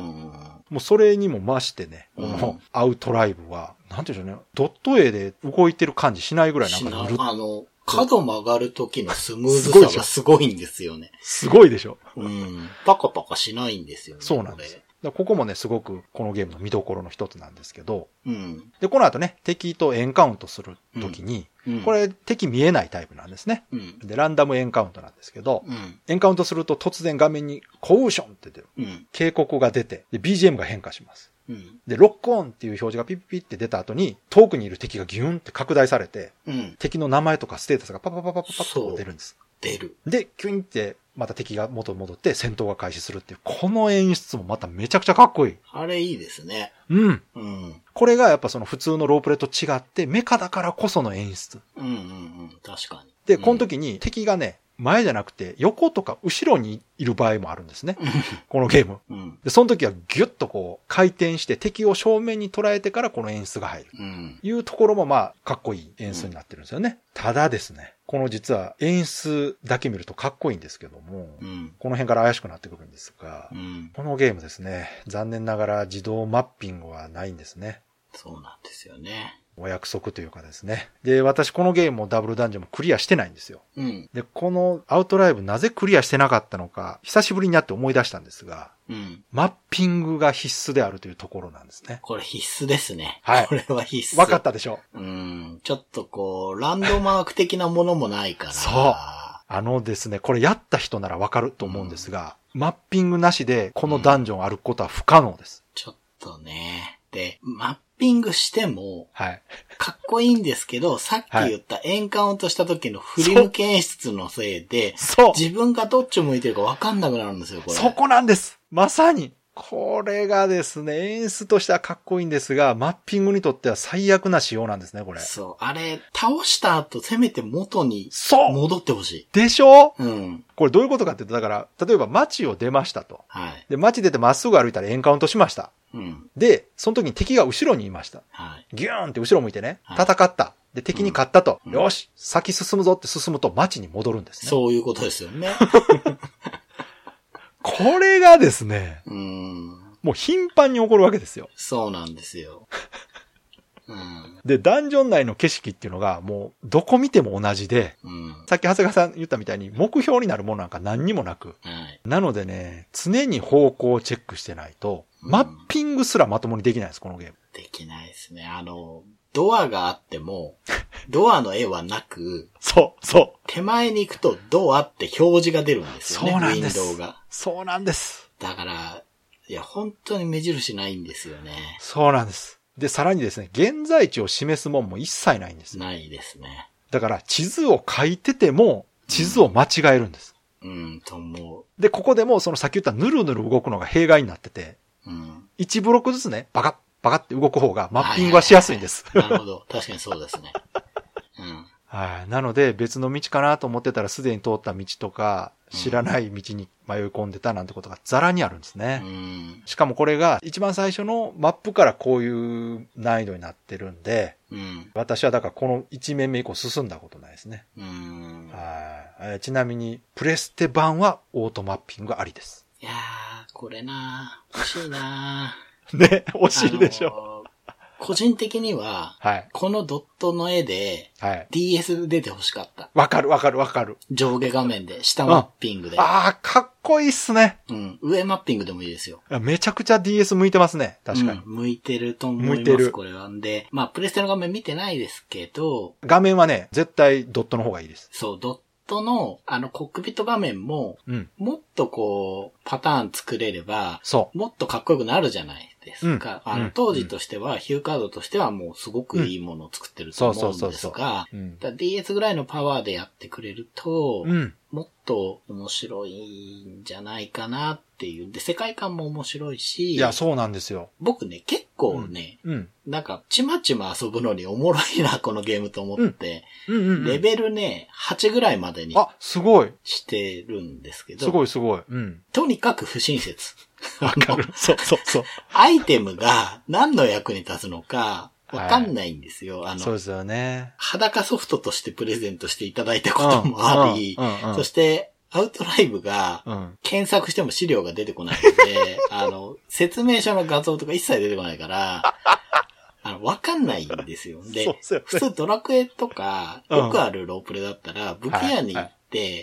もうそれにも増してね、こうんのアウトライブは、なんていうんでしょうね、ドット絵で動いてる感じしないぐらいなんかぬるっあの、角曲がる時のスムーズさがすごいんですよね。すごいでしょ。うん。パカパカしないんですよね。そうなんです。ここもね、すごくこのゲームの見どころの一つなんですけど。うん。で、この後ね、敵とエンカウントするときに、うん。こ、れ敵見えないタイプなんですね。うん。で、ランダムエンカウントなんですけど、うん。エンカウントすると突然画面にコウーションって出る。うん。警告が出て、で、BGM が変化します。うん。で、ロックオンっていう表示がピッピッって出た後に、遠くにいる敵がギュンって拡大されて、うん。敵の名前とかステータスがパパパパパパッと出るんです。出る。で、キュインって、また敵が元に戻って戦闘が開始するっていう、この演出もまためちゃくちゃかっこいい。あれいいですね。うん。うん。これがやっぱその普通のロープレと違って、メカだからこその演出。うんうんうん。確かに。で、この時に敵がね、前じゃなくて横とか後ろにいる場合もあるんですね。このゲーム。うん。で、その時はギュッとこう回転して敵を正面に捉えてからこの演出が入る。うん。いうところもまあ、かっこいい演出になってるんですよね。ただですね、この実は演出だけ見るとかっこいいんですけども、うん。この辺から怪しくなってくるんですがう、ん。このゲームですね、残念ながら自動マッピングはないんですね。そうなんですよね。お約束というかですね。で、私このゲームもダブルダンジョンもクリアしてないんですよ。うん。で、このアウトライブなぜクリアしてなかったのか、久しぶりになって思い出したんですが、うん。マッピングが必須であるというところなんですね。これ必須ですね。はいこれは必須。わかったでしょ？うん。ちょっとこう、ランドマーク的なものもないから。そうあのですね、これやった人ならわかると思うんですが、マッピングなしでこのダンジョン歩くことは不可能です。ちょっとね。で、マッピングしても、はい。かっこいいんですけど、さっき言ったエンカウントした時の振り向き演出のせいで、そう自分がどっち向いてるかわかんなくなるんですよ、これ。そこなんですまさにこれがですね、演出としてはかっこいいんですが、マッピングにとっては最悪な仕様なんですね、これ。そう。あれ、倒した後、せめて元にそう戻ってほしい。でしょ？うん。これどういうことかっていうと、だから、例えば街を出ましたと。はい。で、街出てまっすぐ歩いたらエンカウントしました。うん。で、その時に敵が後ろにいました。はい。ギューンって後ろ向いてね、はい戦った。で、敵に勝ったと。うんよし、先進むぞって進むと街に戻るんですね。そういうことですよね。これがですね、うん。もう頻繁に起こるわけですよ。そうなんですよ。うん。で、ダンジョン内の景色っていうのがもうどこ見ても同じで、うん。さっき長谷川さん言ったみたいに目標になるものなんか何にもなく。はい。なのでね、常に方向をチェックしてないと、うんマッピングすらまともにできないです、このゲーム。できないですね。あの、ドアがあっても、ドアの絵はなく、そう、そう。手前に行くとドアって表示が出るんですよね。そうなんですウィンドウが。そうなんです。だから、いや、本当に目印ないんですよね。そうなんです。で、さらにですね、現在地を示すもんも一切ないんです。ないですね。だから、地図を書いてても、地図を間違えるんです。うん、と思で、ここでも、そのさっき言ったぬるぬる動くのが弊害になってて、う。うん。1ブロックずつね、バカッ、バカって動く方がマッピングはしやすいんです。なるほど。確かにそうですね。うん。はい。なので、別の道かなと思ってたら、すでに通った道とか、知らない道に迷い込んでたなんてことがザラにあるんですね。うん。しかもこれが、一番最初のマップからこういう難易度になってるんで、うん。私はだからこの1面目以降進んだことないですね。うん。はいえー。ちなみに、プレステ版はオートマッピングありです。いやー、これなー欲しいなね、惜ーしいでしょ。あのー個人的には、はい。このドットの絵ではい。DS 出て欲しかった。わかるわかるわかる。上下画面で、下マッピングで。ああ、かっこいいっすね。うん。上マッピングでもいいですよ。めちゃくちゃ DS 向いてますね。確かに。うん向いてると思います。向いてるこれは。んで、まあ、プレステの画面見てないですけど、画面はね、絶対ドットの方がいいです。そう、ドットの、あの、コックピット画面も、うん。もっとこう、パターン作れれば、そもっとかっこよくなるじゃないですか。あの、うんうん当時としては、ヒューカードとしてはもうすごくいいものを作ってると思うんですが、DS ぐらいのパワーでやってくれると、うん。もっと面白いんじゃないかなっていう。で、世界観も面白いし、いや、そうなんですよ。僕ね、結構ね、うん。なんか、ちまちま遊ぶのにおもろいな、このゲームと思って。レベルね、8ぐらいまでにあ、すごい。してるんですけど、すごいすごい。うん。とにかく不親切。わかる。そうそうそう。アイテムが何の役に立つのか、わかんないんですよ。あの、そうですよね。裸ソフトとしてプレゼントしていただいたこともあり、うんうんうんそして、アウトライブが、うん。検索しても資料が出てこないので、あの、説明書の画像とか一切出てこないから、あの、わかんないんですよ。でっすよね、普通ドラクエとか、うんよくあるロープレだったら、武器屋に行って、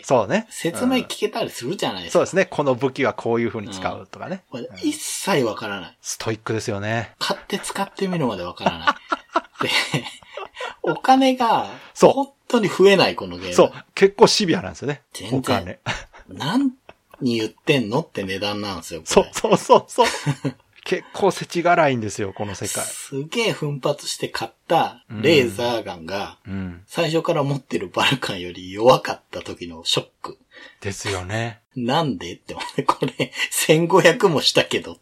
そうね。説明うん聞けたりするじゃないですか。そうですね。この武器はこういう風に使うとかね。これ一切わからない。ストイックですよね。買って使ってみるまでわからない。で、お金が、そう本当に増えない、このゲーム。そう。結構シビアなんですよね。全然お金。何に言ってんのって値段なんですよ。そうそうそうそう。結構世知辛いんですよ、この世界。すげえ奮発して買ったレーザーガンが、うん。最初から持ってるバルカンより弱かった時のショック。ですよね。なんでって思って、これ、1500もしたけど。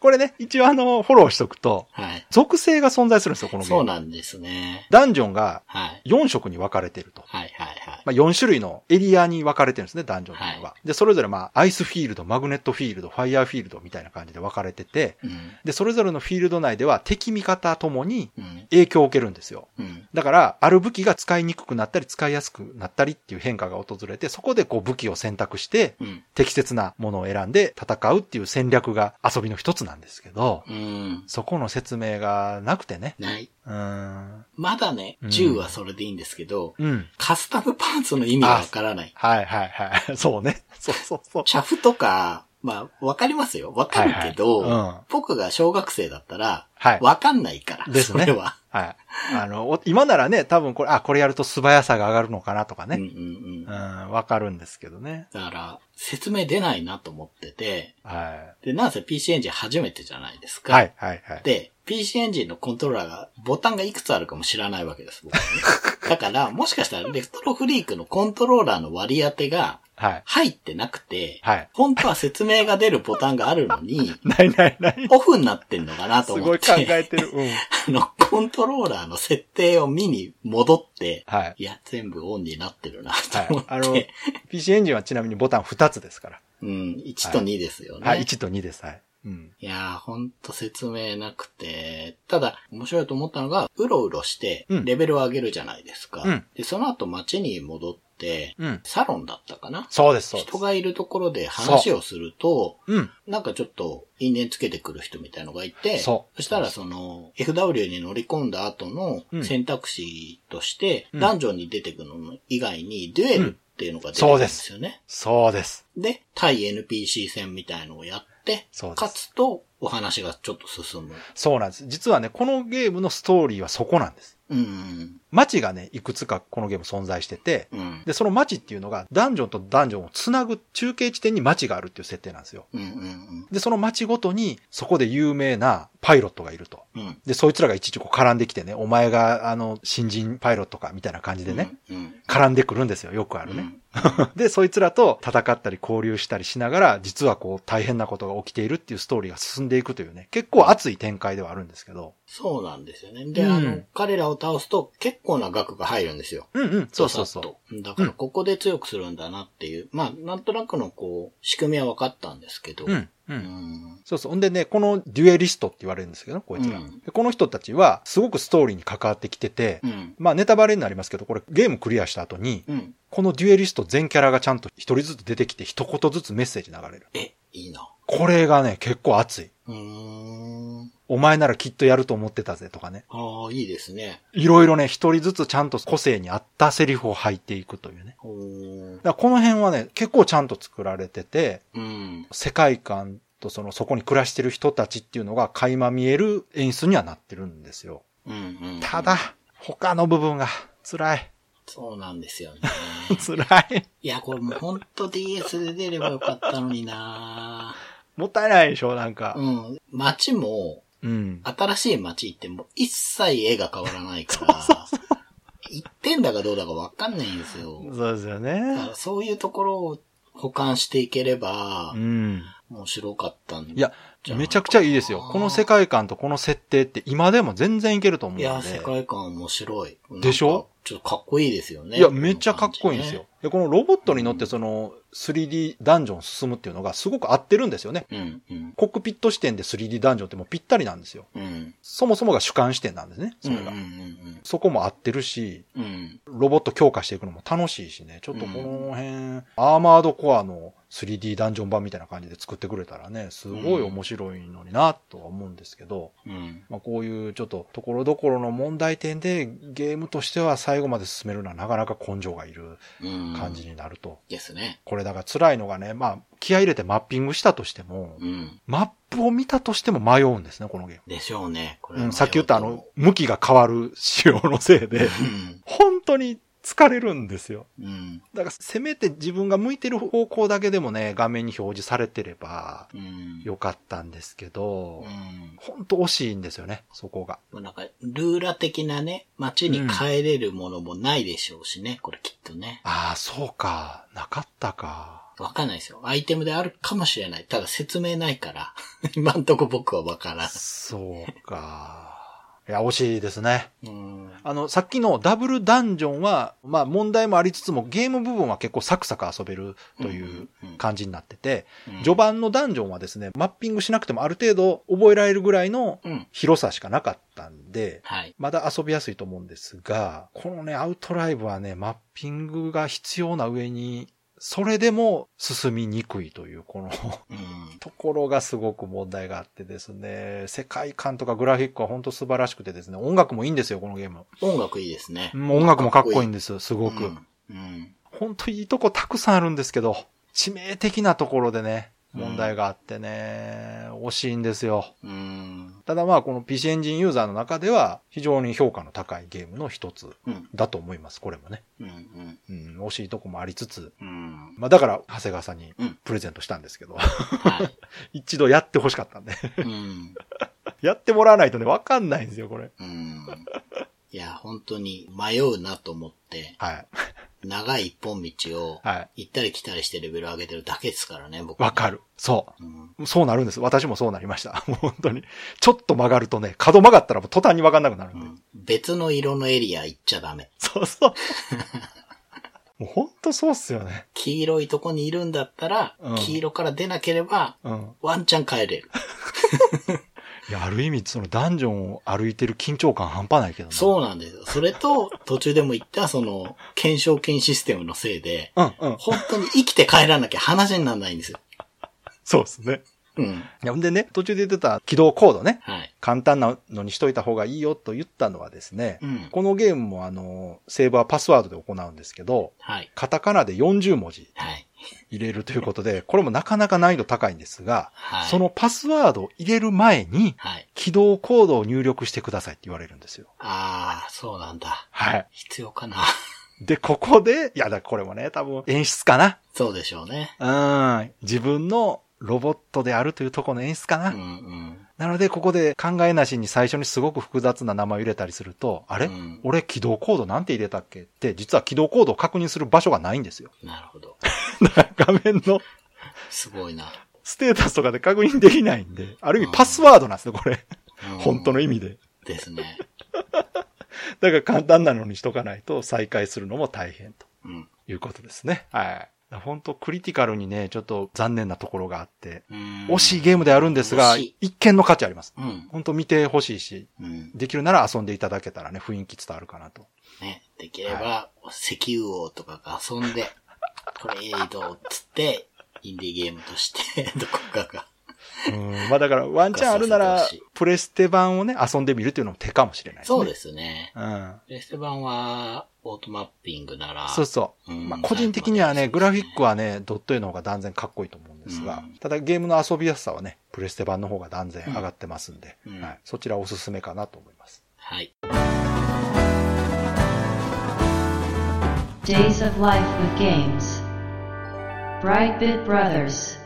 これね、一応あの、フォローしとくと、はい。属性が存在するんですよ、このゲーム。そうなんですね。ダンジョンがはい。4色に分かれてると。はいはいはい。まあ、4種類のエリアに分かれてるんですね、ダンジョンっていうのは。はで、それぞれまあ、アイスフィールド、マグネットフィールド、ファイヤーフィールドみたいな感じで分かれてて、うん。で、それぞれのフィールド内では敵味方ともにうん。影響を受けるんですよ。うん。だから、ある武器が使いにくくなったり、使いやすくなったりっていう変化が訪れて、そこでこう武器を選択して、うん。適切なものを選んで戦うっていう戦略が遊びの一つなんですけど、うん。そこの説明がなくてね。ない。うーん。まだね、うん銃はそれでいいんですけど、うん。カスタムパーツの意味がわからない。はいはいはい。そうね。そうそうそう。シャフとか、まあ、わかりますよ。わかるけど、はいはいうん僕が小学生だったら、はい。わかんないから、ですねそれは。はい。あの、お今ならね、多分これ、あ、これやると素早さが上がるのかなとかうんうんね。うん。うだん、わかるんですけどね。から、説明出ないなと思ってて、はで、なんせ PC エンジン初めてじゃないですい。か。はい、はい、はい。で、PC エンジンのコントローラーが、ボタンがいくつあるかも知らないわけです、ね。だから、もしかしたら、レフトロフリークのコントローラーの割り当てが、はい。入ってなくて、はい。本当は説明が出るボタンがあるのに、ないないない。オフになってんのかなとす思って。ごい考えてる。うん。あの、コントローラーの設定を見に戻って、はい。いや、全部オンになってるな、はいと思っ。て。あの、PC エンジンはちなみにボタン2つですから。うん、1と2ですよね。はい、1と2です。はい。うん。いやー、ほんと説明なくて、ただ、面白いと思ったのが、うろうろしてうん、レベルを上げるじゃないですか。うんで、その後街に戻って、うん。サロンだったかな？そうです、そうです。人がいるところで話をすると、うん。なんかちょっと因縁つけてくる人みたいのがいて、そうしたらその FW に乗り込んだ後のうん選択肢として、うんダンジョンに出てくるの以外にデュエルっていうのが出てくるんですよね。そうです。で、対 NPC 戦みたいのをやって勝つとお話がちょっと進む。そうなんです。実はね、このゲームのストーリーはそこなんです。うん。街がね、いくつかこのゲーム存在してて、うん。で、その街っていうのが、ダンジョンとダンジョンをつなぐ中継地点に街があるっていう設定なんですよ。うんうんで、その街ごとに、そこで有名なパイロットがいると。うん。うん。で、そいつらがいちいちこう絡んできてね、お前が、あの、新人パイロットか、みたいな感じでね、うん。絡んでくるんですよ。よくあるね。うん。で、そいつらと戦ったり交流したりしながら、実はこう大変なことが起きているっていうストーリーが進んでいくというね、結構熱い展開ではあるんですけど。そうなんですよね。で、うんあの、彼らを倒すと結構な額が入るんですよ。うんうん、そうそうそう。だからここで強くするんだなっていう、まあ、なんとなくのこう、仕組みは分かったんですけど。うん、う。うんん。そうそう。んでね、このデュエリストって言われるんですけど、こいつら。うんでこの人たちは、すごくストーリーに関わってきてて、うん。まあネタバレになりますけど、これゲームクリアした後に、うん。このデュエリスト全キャラがちゃんと一人ずつ出てきて一言ずつメッセージ流れる。え、いいな。これがね、結構熱い。うーん。お前ならきっとやると思ってたぜとかね。ああ、いいですね。いろいろね、一人ずつちゃんと個性に合ったセリフを吐いていくというね。だこの辺はね、結構ちゃんと作られてて、うん。世界観とその、そこに暮らしてる人たちっていうのが垣間見える演出にはなってるんですよ。うんうん。ただ、他の部分が辛い。そうなんですよね。辛い。いや、これもうほんと DS で出ればよかったのになもったいないでしょ、なんか。うん。街も、うん。新しい街行っても一切絵が変わらないから、行ってんだかどうだかわかんないんですよ。そうですよだかね。らそういうところを保管していければう、ん。面白かったんで。いや、めちゃくちゃいいですよ。この世界観とこの設定って今でも全然いけると思うんで。いや、世界観面白い。でしょ？ちょっとかっこいいですよね。いや、めっちゃかっこいいんですよこ。で、このロボットに乗ってその 3D ダンジョンを進むっていうのがすごく合ってるんですよね。の感じね。うん、コックピット視点で 3D ダンジョンってもうぴったりなんですよ。うん。うん。そもそもが主観視点なんですね、それが。うんうんそこも合ってるし、うんうん。ロボット強化していくのも楽しいしね、ちょっとこの辺、アーマードコアの 3D ダンジョン版みたいな感じで作ってくれたらね、すごい面白いのにな、とは思うんですけど、うん。うん。まあこういうちょっとところどころの問題点でゲームとしては最後まで進めるのはなかなか根性がいるうん。感じになると。ですね。これだから辛いのがね、まあ気合い入れてマッピングしたとしても、うん。マップを見たとしても迷うんですね、このゲーム。でしょうね。これはうん、さっき言ったあの、向きが変わる仕様のせいで、本当に疲れるんですよ。うん。うん。だから、せめて自分が向いてる方向だけでもね、画面に表示されてればうん。よかったんですけどう、ん。本当惜しいんですよね、そこが。まあなんか、ルーラ的なね、街に帰れるものもないでしょうしね、これきっとね。ああ、そうか、なかったか。わかんないですよ。アイテムであるかもしれない。ただ説明ないから。今んとこ僕はわからん。そうか。いや、惜しいですね。うん。あの、さっきのダブルダンジョンは、まあ問題もありつつも、ゲーム部分は結構サクサク遊べるという感じになってて、序盤のダンジョンはですね、マッピングしなくてもある程度覚えられるぐらいのうん。広さしかなかったんで、はい。まだ遊びやすいと思うんですが、このね、アウトライブはね、マッピングが必要な上に、それでも進みにくいという、このうん。ところがすごく問題があってですね、世界観とかグラフィックは本当素晴らしくてですね、音楽もいいんですよ、このゲーム。音楽いいですね。うん音楽もかっこいいんでです、すごく。うん。うん。本当いいとこたくさんあるんですけど、致命的なところでね、問題があってね、惜しいんですよ。うん。ただまあ、この PC エンジンユーザーの中では、非常に評価の高いゲームの一つうん。だと思います、これもね。うん。うん、惜しいとこもありつつ、うん。まあだから、長谷川さんにうんプレゼントしたんですけど、はい。一度やってほしかったんで。うん。やってもらわないとね、わかんないんですよ、これ。うん。いや、本当に迷うなと思って、はい。長い一本道を、はい。行ったり来たりしてレベル上げてるだけですからね、僕。わかる。そうん。う。そうなるんです。私もそうなりました。もう本当に。ちょっと曲がるとね、角曲がったらもう途端にわかんなくなるんで。うん別の色のエリア行っちゃダメ。そうそう。もう本当そうっすよね。黄色いとこにいるんだったら、うん黄色から出なければ、うん。ワンチャン帰れる。いや、ある意味、そのダンジョンを歩いてる緊張感半端ないけどな。そうなんですよ。それと、途中でも言った、その、検証金システムのせいで、うんうん。本当に生きて帰らなきゃ話にならないんですよ。そうですね。うん。いや、ほんでね、途中で言ってた起動コードね。はい。簡単なのにしといた方がいいよと言ったのはですね、うん。このゲームもあの、セーブはパスワードで行うんですけど、はい。カタカナで40文字はい。入れるということで、これもなかなか難易度高いんですが、はい。そのパスワードを入れる前に、はい。起動コードを入力してくださいって言われるんですよ。ああ、そうなんだ。はい。必要かな。で、ここで、いやだ、これもね、多分演出かな。そうでしょうね。うん。自分のロボットであるというところの演出かな。うんうん。なので、ここで考えなしに最初にすごく複雑な名前を入れたりすると、あれ、うん俺起動コードなんて入れたっけ？って、実は起動コードを確認する場所がないんですよ。なるほど。画面のすごいな。ステータスとかで確認できないんで、ある意味パスワードなんですよ、これ。うん本当の意味で。ですね。だから簡単なのにしとかないと再開するのも大変とうん。いうことですね。はい。本当クリティカルにね、ちょっと残念なところがあって、うん惜しいゲームであるんですが、一見の価値あります。うん。本当見てほしいし、うん。できるなら遊んでいただけたらね、雰囲気伝わるかなと。ね。できれば、石油王とかが遊んで、これいいぞ、つって、インディーゲームとして、どこかが。うん、まあだからワンチャンあるならプレステ版をね、遊んでみるっていうのも手かもしれないですね。そうですね。うん。プレステ版は、オートマッピングなら、そうそう。うんまあ個人的にはね、グラフィックはね、ドット絵の方が断然かっこいいと思うんですが、うんただゲームの遊びやすさはね、プレステ版の方が断然上がってますんで、うんはい、そちらおすすめかなと思います。はい。Days of Life with Games. Brightbit Brothers.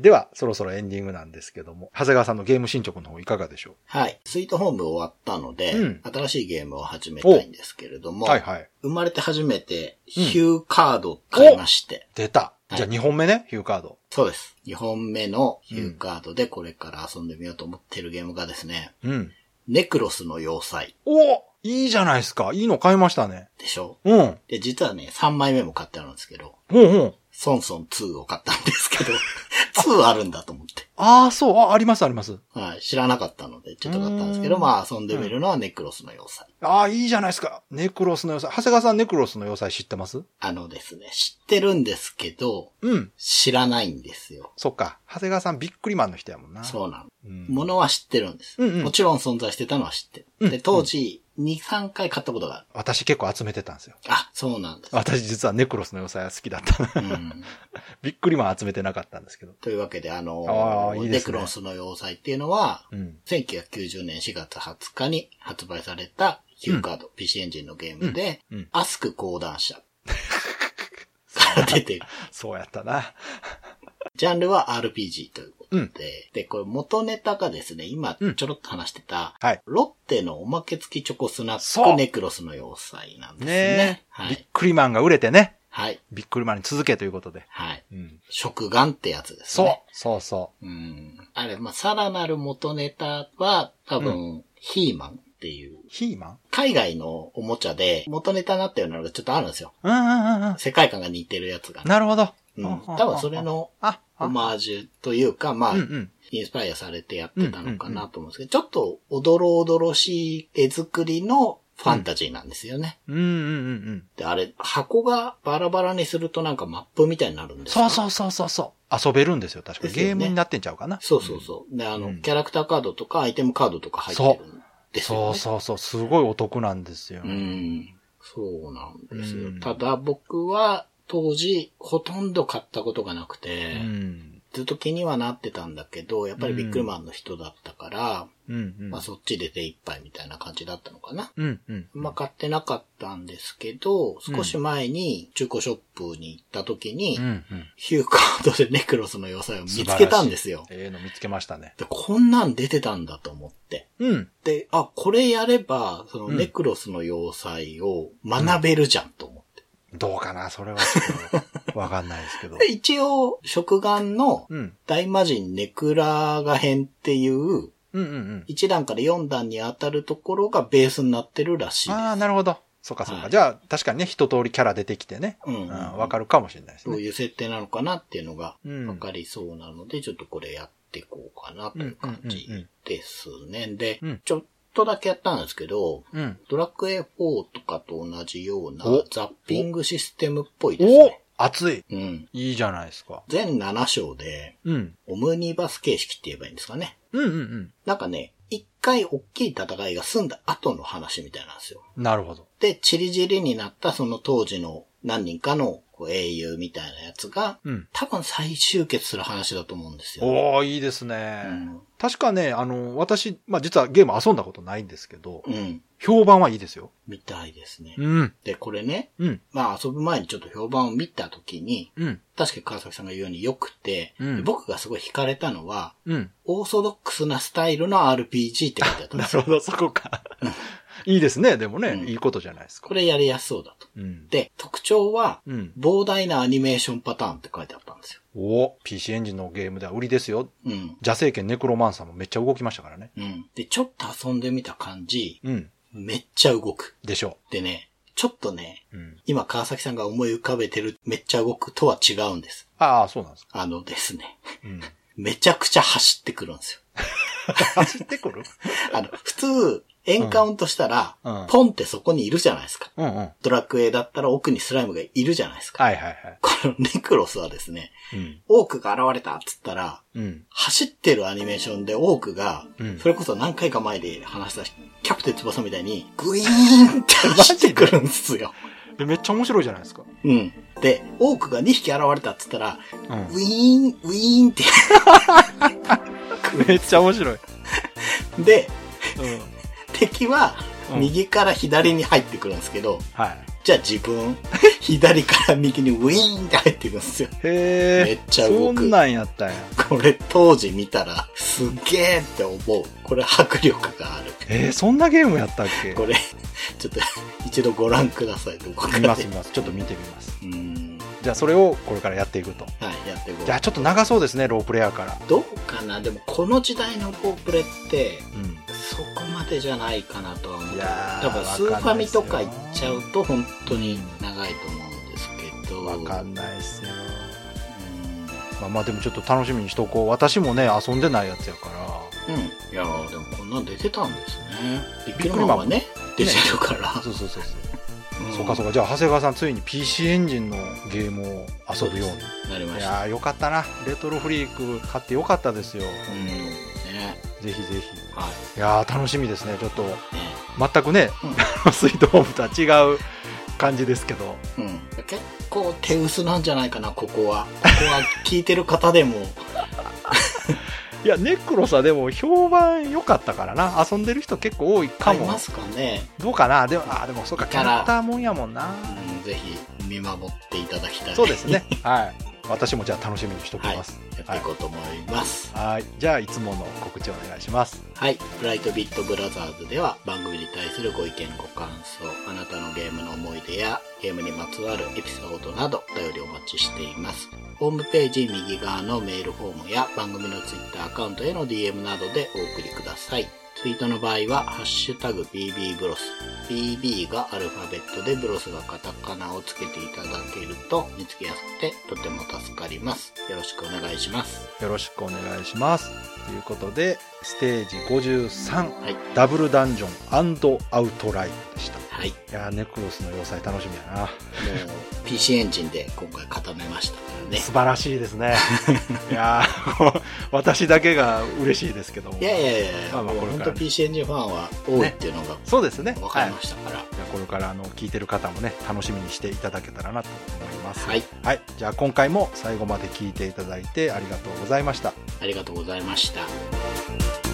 では、そろそろエンディングなんですけども、長谷川さんのゲーム進捗の方いかがでしょはい。スイートホーム終わったので、うん新しいゲームを始めたいんですけれどうも、はいはい。生まれて初めて、ヒューカードを買いまして、出た。はいじゃあ2本目ね、ヒューカード。そうです。2本目のヒューカードでこれから遊んでみようと思ってるゲームがですね、うん。ネクロスの要塞おいいじゃないですか。いいの買いましたね。でしょ？うん。で、実はね、3枚目も買ってあるんですけど、うんうん。ソンソン2を買ったんですけど、2あるんだと思って。ああ、そう。あ、ありますあります。はい。知らなかったので、ちょっと買ったんですけど、うんまあ遊んでみるのはネクロスの要塞。ああ、いいじゃないですか。ネクロスの要塞。長谷川さんネクロスの要塞知ってます？あのですね、知ってるんですけど、うん。知らないんですよ。そっか。長谷川さんビックリマンの人やもんな。そうなの。うん。ものは知ってるんです。うんうんもちろん存在してたのは知ってる。うんで、当時、2、3回買ったことがある。私結構集めてたんですよ。あ、そうなんです。私実はネクロスの要塞が好きだった。うん、ビックリマン集めてなかったんですけど。というわけで、あのネあーいいですねクロスの要塞っていうのは、うん。1990年4月20日に発売されたヒューカード、PC エンジンのゲームで、うんうんアスク講談社から出てる。そうやったな。ジャンルは RPG ということで、うんで、これ元ネタがですね、今うんちょろっと話してた、はいロッテのおまけ付きチョコスナックネクロスの要塞なんですね。ねえ、ビッはい。クリマンが売れてね。はい。ビックリマンに続けということで。はい。うん。食玩ってやつですそうね。。そうそうん。あれ、まあ、さらなる元ネタは、多分、ヒーマンっていう、う。ヒーマン？海外のおもちゃで元ネタになったようなのがちょっとあるんですよ。うんうんうんうん。世界観が似てるやつが、ね。なるほど。うん。多分それ、のあ、オマージュというか、まあ、うんうん。インスパイアされてやってたのかなと思うんですけど、ちょっとおどろおどろしい絵作りのファンタジーなんですよね。うんうんうんうん。で、あれ、箱がバラバラにするとなんかマップみたいになるんですそうそううそうそうそう。遊べるんですよ、確か。ですよねゲームになってんちゃうかな？そうそうそう。で、あの、うんキャラクターカードとかアイテムカードとか入ってるんですよ、ね。そうそうそう。すごいお得なんですよ。うん。そうなんですよ。うんただ僕は当時ほとんど買ったことがなくて、うん。ずっと気にはなってたんだけど、やっぱりビックリマンの人だったから、うんうん。まあそっちで手一杯みたいな感じだったのかな。うんうん。まあ買ってなかったんですけど、少し前に中古ショップに行った時に、うんうん。ヒューカードでネクロスの要塞を見つけたんですよ。ええの見つけましたね。でこんなん出てたんだと思って。うん。で、あ、これやれば、そのうんネクロスの要塞を学べるじゃんと思って。どうかなそれは わかんないですけど。で一応、食眼のうん。大魔神ネクラガ編っていう、うんうんうん。1段から4段に当たるところがベースになってるらしいです。ああ、なるほど。そっかそっか。はいじゃあ、確かにね、一通りキャラ出てきてね。うんうん、わかるかもしれないですね。どういう設定なのかなっていうのがうんわかりそうなので、ちょっとこれやっていこうかなという感じうんうんうんうんですね。でうん、ちょっとだけやったんですけど、うん。ドラクエ4とかと同じようなおザッピングシステムっぽいですおね。熱いうん。いいじゃないですか。全7章で、うん。オムニバス形式って言えばいいんですかね。うんうんなんかね、一回大きい戦いが済んだ後の話みたいなんですよ。うん。なるほど。で、チリジリになったその当時の何人かのこう英雄みたいなやつが、うん。多分再集結する話だと思うんですよ。おー、いいですね。うん確かね、あの、私、まあ実はゲーム遊んだことないんですけど、うん。評判はいいですよ。みたいですね。うん。で、これね、うん。まあ遊ぶ前にちょっと評判を見たときに、うん。確かに川崎さんが言うように良くて、うんで僕がすごい惹かれたのは、うん。オーソドックスなスタイルの RPG って書いてあったんですよ。なるほど、そこか。いいですね。でもね、うんいいことじゃないですか。これやりやすそうだと。うん。で、特徴は、うん。膨大なアニメーションパターンって書いてあったんですよ。お PC エンジンのゲームでは売りですよ。うん。邪聖剣ネクロマンサーもめっちゃ動きましたからね。うん。で、ちょっと遊んでみた感じ、うん。めっちゃ動く。でしょでね、ちょっとね、う。うん。今川崎さんが思い浮かべてるめっちゃ動くとは違うんです。ああ、そうなんですか。あのですね、うん。めちゃくちゃ走ってくるんですよ。走ってくる？あの、普通、エンカウントしたら、うんうんポンってそこにいるじゃないですか。うんうん。はいドラクエだったら奥にスライムがいるじゃないですか。はいはい。このネクロスはですね、うん。オークが現れたっつったら、うん。走ってるアニメーションでオークが、うんそれこそ何回か前で話したキャプテン翼みたいに、グイーンって 走ってくるんですよ。えめっちゃ面白いじゃないですか。うん。で、オークが2匹現れたっつったら、うん。ウィーン、ウィーンって。めっちゃ面白い。で、うん。敵はうん右から左に入ってくるんですけど、はい。じゃあ自分、左から右にウィーンって入ってくるんですよ。へえ。めっちゃ動くそんなんやったんや。これ当時見たら、すっげーって思う。これ迫力がある。えー、そんなゲームやったっけ？これ、ちょっと一度ご覧ください。どこかで。見ます見ます。ちょっと見てみます。うーん。じゃあそれをこれからやっていくと。はい、やっていこうじゃあちょっと長そうですね、ロープレイヤーから。どうかな？でもこの時代のロープレって、うん。そこまでじゃないかなとは思う。いやー多分スーファミとか行っちゃうと本当に長いと思うんですけど。わかんないっすよ。うんまあまあでもちょっと楽しみにしとこう。私もね、遊んでないやつやから。うん。いやーでもこんなん出てたんですね。ビックリマンはね、出てるから。そうそうそうそう。んそうかそうか。じゃあ長谷川さんついに PC エンジンのゲームを遊ぶように。なりました。いやーよかったな。レトロフリーク買ってよかったですよ。うん。ね。ぜひぜひ。はいやー楽しみですね。ちょっと。全くね、スイートホームとは違う感じですけど。うん。結構手薄なんじゃないかな、ここは。ここは聞いてる方でも。いや、ネクロさでも評判良かったからな。遊んでる人結構多いかもありま。すかね。どうかな？でも、あー、でもそうか、キキャラャラクターもんやもんな。うん、ぜひ見守っていただきたい。そうですね。はい。私もじゃあ楽しみにしておきます。やっていこうと思います。はい。じゃあ、いつもの告知お願いします。はい。ブライトビットブラザーズでは番組に対するご意見ご感想、あなたのゲームの思い出やゲームにまつわるエピソードなどお便りお待ちしています。ホームページ右側のメールフォームや番組のツイッターアカウントへの DM などでお送りください。ツイートの場合は、ハッシュタグ BB ブロス。BB がアルファベットでブロスがカタカナをつけていただけると見つけやすくてとても助かります。よろしくお願いします。よろしくお願いします。ということで、ステージ53、はい。ダブルダンジョンアウトライトでした。はい。いやー、ネクロスの要塞楽しみやな。もう PC エンジンで今回固めましたからね。素晴らしいですね。いやー、私だけが嬉しいですけども。いやいやいや、まあまあこれから本当 PC エンジンファンは多いっていうのがそうですね。分かりましたから。はい、ここれからあの聞いてる方もね、楽しみにしていただけたらなと思います。はい。はい。じゃあ今回も最後まで聞いていただいてありがとうございました。ありがとうございました。